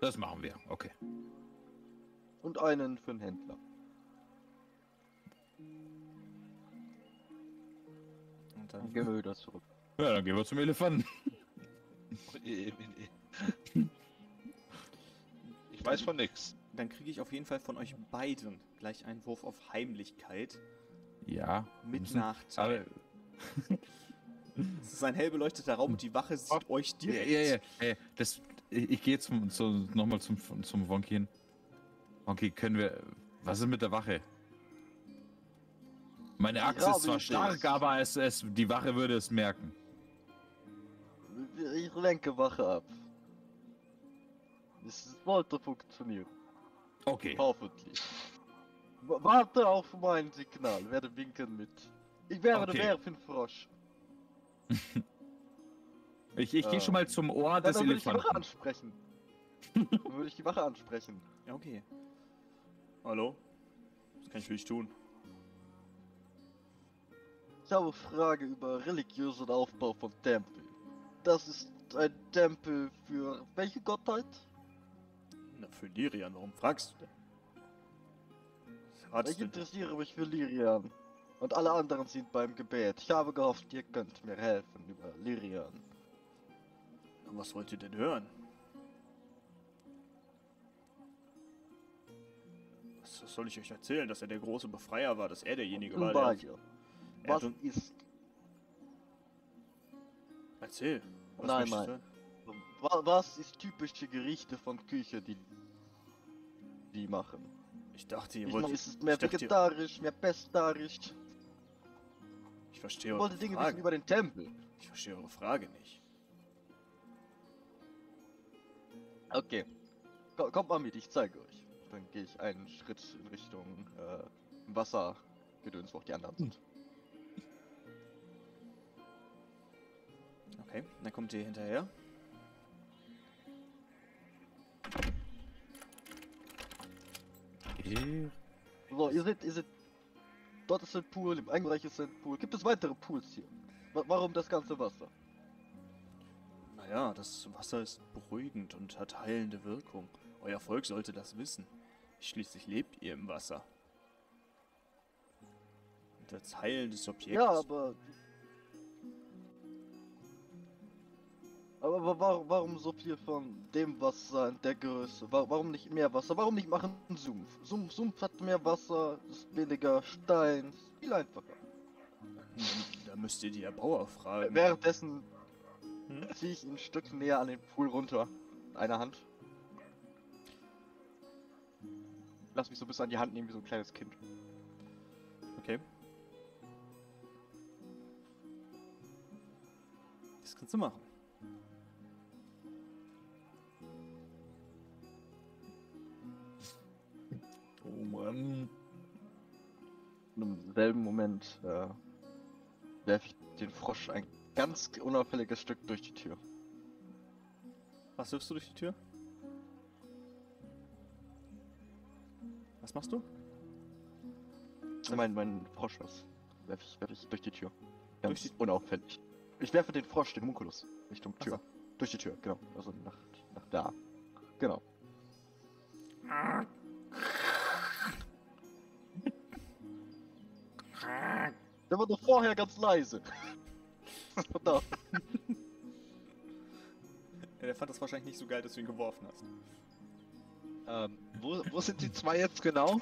Das machen wir, okay. Und einen für den Händler. Und Dann gehen wir wieder zurück. Ja, dann gehen wir zum Elefanten. Ich weiß von nix. Dann kriege ich auf jeden Fall von euch beiden gleich einen Wurf auf Heimlichkeit Ja. mit müssen- Nachteil. Es ist ein hell beleuchteter Raum und die Wache sieht euch ja, direkt. ja, ja, ja, das, ich, ich gehe zum, zu, nochmal zum, zum Wonky hin. Wonky, können wir, was ist mit der Wache? Meine Ja, Axt ist zwar stark, aber es, es, die Wache würde es merken. Ich lenke Wache ab. Es sollte funktionieren. Okay. Hoffentlich. Warte auf mein Signal. Werde winken mit. Ich werde Okay. werfen, Frosch. Ich, ich gehe Ja. schon mal zum Ohr Ja, des dann würde ich die Wache Elefanten. ansprechen. dann würde ich die Wache ansprechen. Ja, okay. Hallo? Was kann ich für dich tun? Ich habe eine Frage über religiösen Aufbau von Tempel. Das ist ein Tempel für welche Gottheit? Na, für Lirian, warum fragst du denn? Ich interessiere mich für Lirian. Und alle anderen sind beim Gebet. Ich habe gehofft, ihr könnt mir helfen über Lirian. Was wollt ihr denn hören? Was, was soll ich euch erzählen, dass er der große Befreier war, dass er derjenige war, der... Er Was uns- ist Erzähl. Was Nein, nein. Was ist typische Gerichte von Küche, die die machen? Ich dachte, ihr Ich wollt... meine, ist es mehr ihr- vegetarisch, mehr pestarisch? Ich verstehe Ich wollte Dinge wissen über den Tempel. Ich verstehe eure Frage nicht. Okay. Ko- Kommt mal mit, ich zeige euch. Dann gehe ich einen Schritt in Richtung äh, Wassergedöns, wo auch die anderen sind. Okay, dann kommt ihr hinterher. Okay. So, ihr seht, ihr seht, dort ist ein Pool, im Einbereich ist ein Pool. Gibt es weitere Pools hier? Wa- Warum das ganze Wasser? Naja, das Wasser ist beruhigend und hat heilende Wirkung. Euer Volk sollte das wissen. Schließlich lebt ihr im Wasser. Und als heilendes Objekt. Ja, aber. Aber, aber warum, warum so viel von dem Wasser in der Größe? Wa- Warum nicht mehr Wasser? Warum nicht machen Sumpf? Sumpf, Sumpf hat mehr Wasser, ist weniger Stein, ist viel einfacher. Da müsst ihr die Erbauer fragen. Währenddessen Hm? ziehe ich ihn ein Stück näher an den Pool runter. In einer Hand. Lass mich so bis an die Hand nehmen wie so ein kleines Kind. Okay. Das kannst du machen. Oh Mann. Und im selben Moment äh, werfe ich den Frosch ein ganz unauffälliges Stück durch die Tür. Was wirfst du durch die Tür? Was machst du? Mein, mein Frosch was. Werfe ich, werf ich durch die Tür. Ganz Durch unauffällig. Ich werfe den Frosch, den Munculus, Richtung Tür. Durch die Tür, genau. Also nach, nach da. Genau. Der war doch vorher ganz leise. Verdammt. Ja, der fand das wahrscheinlich nicht so geil, dass du ihn geworfen hast. Ähm, wo, wo sind die zwei jetzt genau?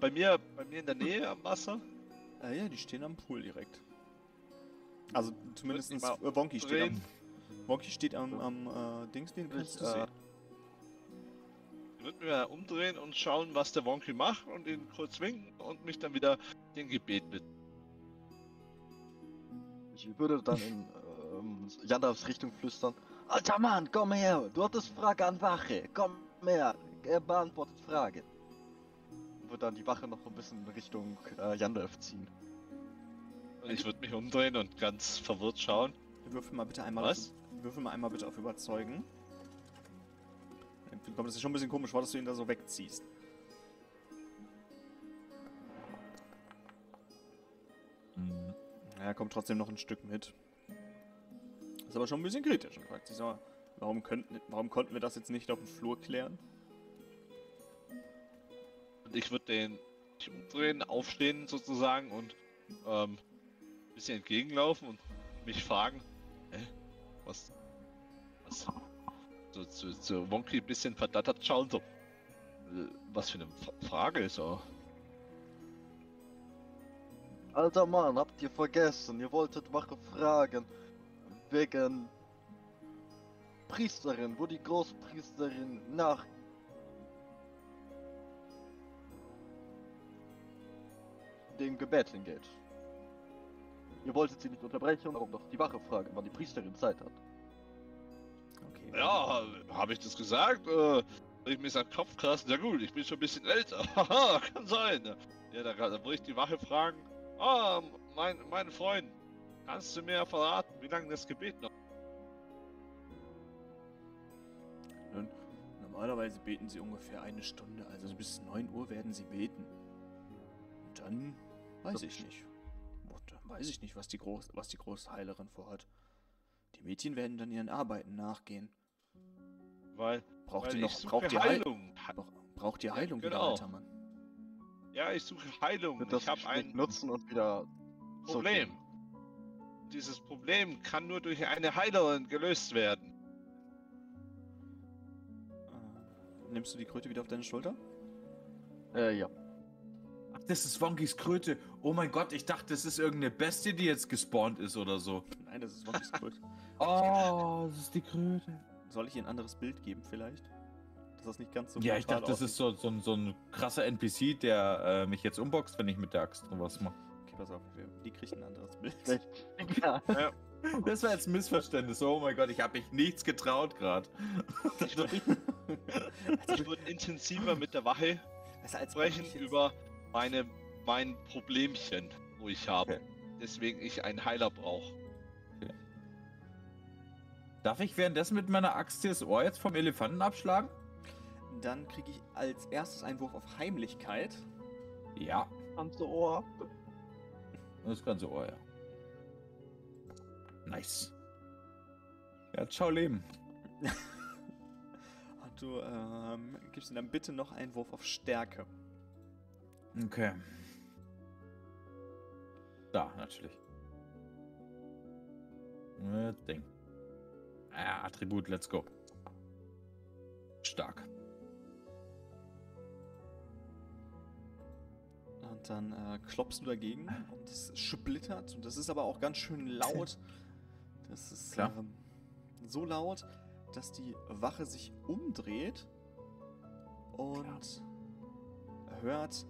Bei mir, bei mir in der Nähe am Wasser? Äh, ja, die stehen am Pool direkt. Also zumindest äh, Wonky steht am, Wonky steht am, am äh, Dings, den kannst du äh, sehen. Ich würde mir umdrehen und schauen, was der Wonky macht und ihn kurz winken und mich dann wieder den Gebet mit. Ich würde dann in ähm, Jandalfs Richtung flüstern. Alter Mann, komm her! Du hattest Frage an Wache! Komm her! Er beantwortet Fragen. Und würde dann die Wache noch ein bisschen in Richtung äh, Jandalf ziehen. Und ich würde mich umdrehen und ganz verwirrt schauen. Würfel mal bitte einmal Was? Auf, würfel mal einmal bitte auf Überzeugen. Dann kommt es schon ein bisschen komisch vor, dass du ihn da so wegziehst. Mhm. Ja, er kommt trotzdem noch ein Stück mit. Ist aber schon ein bisschen kritisch und fragt sich so, warum, könnten, warum konnten wir das jetzt nicht auf dem Flur klären? Und ich würde den mich umdrehen, aufstehen sozusagen und ähm, ein bisschen entgegenlaufen und mich fragen, hä? Was? Was? So zu, zu Wonky ein bisschen verdattert schauen, so. äh, Was für eine F Frage so. Alter Mann, habt ihr vergessen? Ihr wolltet Wache fragen. Wegen Priesterin, wo die Großpriesterin nach dem Gebet hingeht. Ihr wolltet sie nicht unterbrechen, darum doch die Wache fragen, wann die Priesterin Zeit hat. Okay. Ja, habe ich das gesagt? Äh, ich mir seinen Kopf krassen? Ja gut, ich bin schon ein bisschen älter. Haha, kann sein. Ja, da, da würde ich die Wache fragen. Ah, mein, mein Freund, kannst du mir verraten, wie lange das Gebet noch? Normalerweise beten sie ungefähr eine Stunde, also bis 9 Uhr werden sie beten. Und dann weiß ich nicht. Und dann weiß ich nicht, was die, Groß was die Großheilerin vorhat. Die Mädchen werden dann ihren Arbeiten nachgehen. Weil, Braucht weil ihr noch, ich suche braucht ihr Heilung? Heilung. Braucht ihr Ja, Heilung, genau. wieder, alter Mann? Ja, ich suche Heilung. Wird das Ich habe Gespräch ein nutzen und wieder Problem. zurückgehen. Dieses Problem kann nur durch eine Heilerin gelöst werden. Nimmst du die Kröte wieder auf deine Schulter? Äh, ja. Ach, das ist Wonkys Kröte. Oh mein Gott, ich dachte, das ist irgendeine Bestie, die jetzt gespawnt ist oder so. Nein, das ist Wonkys Kröte. Oh, das ist die Kröte. Soll ich ihr ein anderes Bild geben vielleicht? Dass das nicht ganz so Ja, ich dachte, das ist so, so, ein- so ein krasser NPC, der äh, mich jetzt unboxt, wenn ich mit der Axt was mache. Okay, pass auf, die kriegt ein anderes Bild. Ja. Das war jetzt ein Missverständnis. Oh mein Gott, ich habe mich nichts getraut gerade. Ich würde ich würd intensiver mit der Wache Also als sprechen über meine, mein Problemchen, wo ich habe. Okay. Deswegen ich einen Heiler brauche. Darf ich währenddessen mit meiner Axt hier das Ohr jetzt vom Elefanten abschlagen? Dann kriege ich als erstes einen Wurf auf Heimlichkeit. Ja. Ans Ohr. Das ganze Ohr, ja. Nice. Ja, ciao Leben. Und du ähm, gibst mir dann bitte noch einen Wurf auf Stärke. Okay. Da, natürlich. Äh, Ding. Ja, Attribut, let's go. Stark. Und dann äh, klopfst du dagegen und es splittert. Und das ist aber auch ganz schön laut. Das ist Klar. Ähm, so laut, dass die Wache sich umdreht und hört,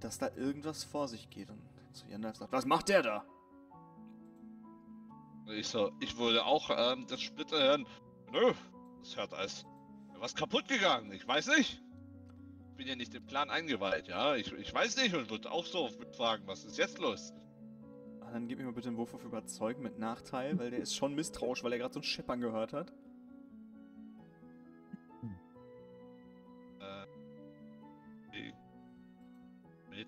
dass da irgendwas vor sich geht. Und zu Jandalf sagt, was macht der da? Ich so, ich wollte auch ähm, das Splitter hören. Nö, das hört als was kaputt gegangen. Ich weiß nicht. Ich bin ja nicht im Plan eingeweiht, ja. Ich, ich weiß nicht und würde auch so fragen, was ist jetzt los? Dann gib mir mal bitte einen Wurf auf Überzeugen mit Nachteil, weil der ist schon misstrauisch, weil er gerade so ein Scheppern gehört hat. Äh, mit.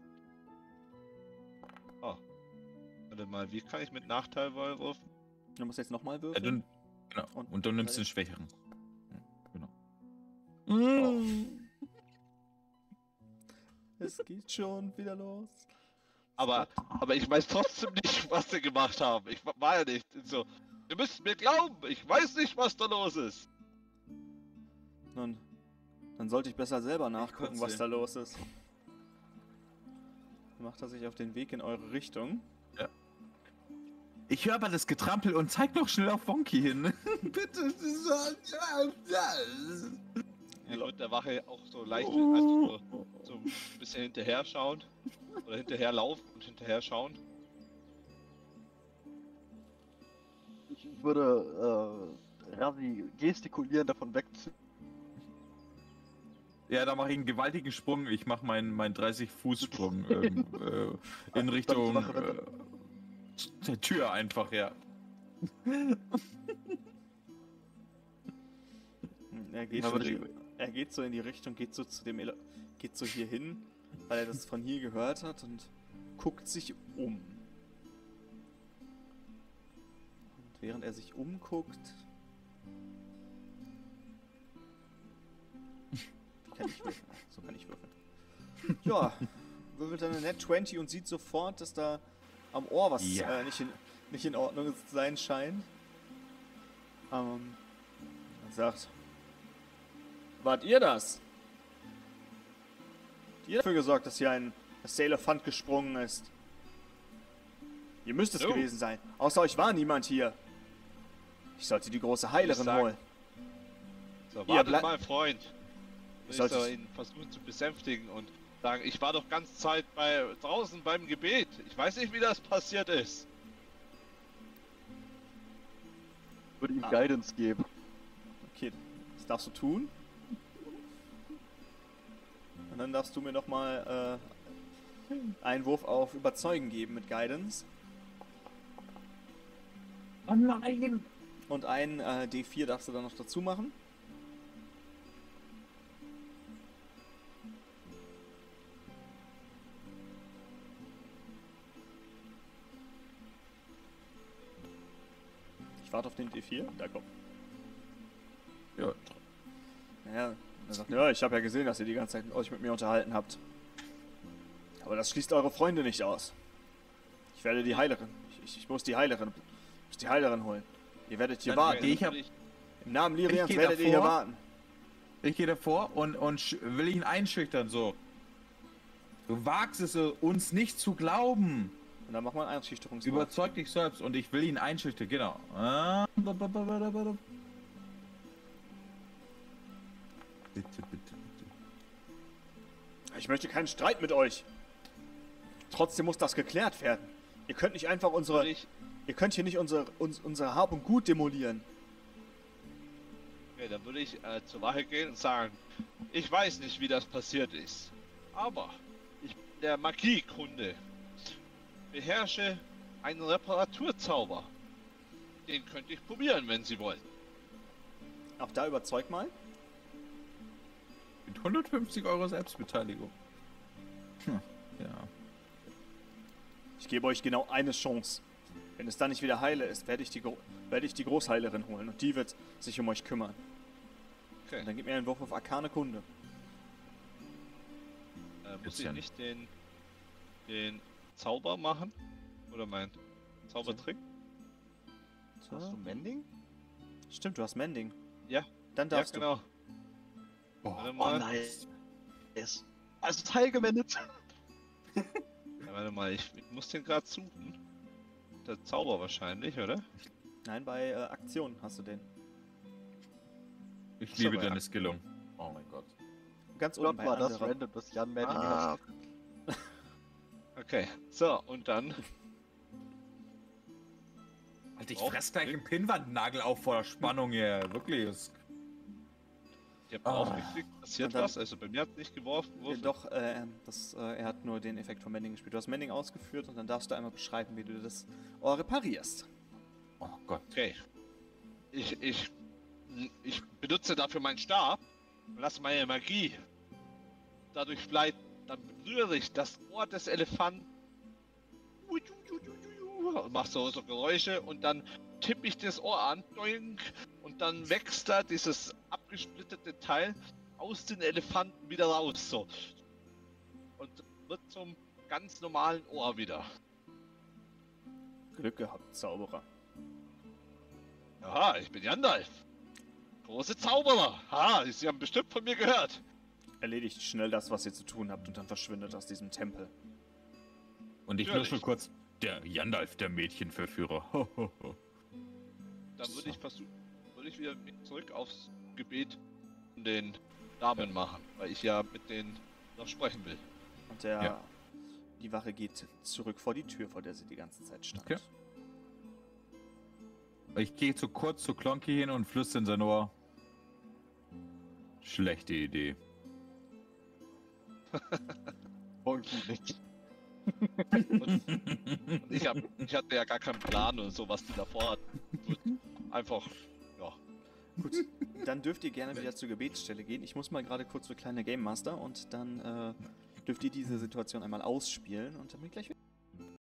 Oh. Warte mal, wie kann ich mit Nachteil würfeln? Du musst jetzt nochmal Ja, würfeln. du, genau. Und- Und, du nimmst den Schwächeren. Genau. Oh. Es es geht schon wieder los. Aber, aber ich weiß trotzdem nicht, was sie gemacht haben. Ich war ja nicht so. Ihr müsst mir glauben, ich weiß nicht, was da los ist. Nun, dann sollte ich besser selber nachgucken, was da los ist. Macht er sich auf den Weg in eure Richtung. Ich höre aber das Getrampel und zeig doch schnell auf Wonky hin. Bitte. Ich würde der Wache auch so leicht also so, so ein bisschen hinterher schauen. Oder hinterher laufen und hinterher schauen. Ich würde äh, Ravi gestikulieren, davon wegziehen. Ja, da mache ich einen gewaltigen Sprung. Ich mache meinen mein 30-Fuß-Sprung ähm, äh, in Richtung äh, der Tür einfach, ja. Er geht, so in die- die, er geht so in die Richtung, geht so zu dem Ele geht so hier hin, weil er das von hier gehört hat und guckt sich um. Und während er sich umguckt. Kann ich würfeln? So kann ich würfeln. Ja, würfelt dann eine Net 20 und sieht sofort, dass da am Ohr was Ja. äh, nicht, in, nicht in Ordnung zu sein scheint. Ähm, er sagt, wart ihr das? Habt Ihr dafür gesorgt, dass hier ein der Elefant gesprungen ist. Ihr müsst es So. gewesen sein. Außer euch war niemand hier. Ich sollte die große Heilerin holen. So, Ihr wartet bleib- mal, Freund. Ich Sollte ihn versuchen zu besänftigen und sagen, ich war doch ganz Zeit bei draußen beim Gebet. Ich weiß nicht, wie das passiert ist. Ich würde ihm Ah. Guidance geben. Okay, das darfst du tun. Und dann darfst du mir nochmal äh, einen Wurf auf Überzeugen geben mit Guidance. Oh nein! Und einen äh, D4 darfst du dann noch dazu machen. Ich warte auf den D4. Da kommt. Ja, Ja, er sagt, ja, ich habe ja gesehen, dass ihr die ganze Zeit euch mit mir unterhalten habt. Aber das schließt eure Freunde nicht aus. Ich werde die Heilerin. Ich, ich, ich muss die Heilerin. Ich muss die Heilerin holen. Ihr werdet hier Dann warten. ich ab- würde Im Namen Lirians werdet ihr hier davor. warten. Ich gehe davor und, und will ihn einschüchtern, so. Du wagst es, uns nicht zu glauben. Und dann machen wir einen Einschüchterungswurf. Überzeug dich selbst und ich will ihn einschüchtern, genau. Bitte, bitte, bitte. Ich möchte keinen Streit mit euch. Trotzdem muss das geklärt werden. Ihr könnt nicht einfach unsere. ich, Ihr könnt hier nicht unsere, uns, unsere Hab und Gut demolieren. okay, dann würde ich äh, zur Wache gehen und sagen, ich weiß nicht, wie das passiert ist. Aber ich bin der Magiekunde. Beherrsche einen Reparaturzauber. Den könnte ich probieren, wenn Sie wollen. Auch da überzeug mal. Mit 150 Euro Selbstbeteiligung. Hm, ja. Ich gebe euch genau eine Chance. Wenn es dann nicht wieder heile ist, werde ich die, Gro werde ich die Großheilerin holen und die wird sich um euch kümmern. Okay. Und dann gib mir einen Wurf auf Arkane Kunde. Äh, muss ich ja. nicht den, den Zauber machen? Oder mein Zaubertrick? Hast du Mending? Stimmt, du hast Mending. Ja. Dann Ja, darfst genau. Oh, Warte Oh mal. nein. Ist also Teil gewendet. Ja, warte mal, ich, ich muss den gerade suchen. Der Zauber wahrscheinlich, oder? Nein, bei äh, Aktion hast du den. ich liebe ja. deine Skillung. Oh mein Gott. Ganz unten war das random, dass Jan Mending Ah, hat. Okay, so, und dann. Alter, ich Auch fress gleich einen Pinnwandnagel auf vor der Spannung hier. Wirklich. Das Ich hab Ah. aufgeklickt, passiert was? Also bei mir hat nicht geworfen. Ja, doch, äh, das, äh, er hat nur den Effekt von Mending gespielt. Du hast Mending ausgeführt und dann darfst du einmal beschreiben, wie du das oh, reparierst. Oh Gott. Okay. Ich, ich, ich benutze dafür meinen Stab und lasse meine Magie dadurch vielleicht, dann berühre ich das Ohr des Elefanten mach so, so Geräusche und dann tippe ich das Ohr an und dann wächst da dieses abgesplittete Teil aus den Elefanten wieder raus. So. Und wird zum ganz normalen Ohr wieder. Glück gehabt, Zauberer. Aha, ich bin Jandalf. Große Zauberer. Ha, Sie haben bestimmt von mir gehört. Erledigt schnell das, was ihr zu tun habt und dann verschwindet aus diesem Tempel. Und ich Natürlich. nuschel kurz. Der Jandalf, der Mädchenverführer. Dann würde ich versuchen, würde ich wieder zurück aufs Gebet von den Damen machen, weil ich ja mit denen noch sprechen will. Und der, Ja. die Wache geht zurück vor die Tür, vor der sie die ganze Zeit stand. Okay. Ich gehe zu kurz zu Klonky hin und flüstere in sein Ohr. Schlechte Idee. Honky nicht. Und ich, hab, ich hatte ja gar keinen Plan und so, was die davor hatten. Einfach, ja. Gut, dann dürft ihr gerne wieder zur Gebetsstelle gehen. Ich muss mal gerade kurz für kleine Game Master und dann äh, dürft ihr diese Situation einmal ausspielen und dann bin ich gleich wieder.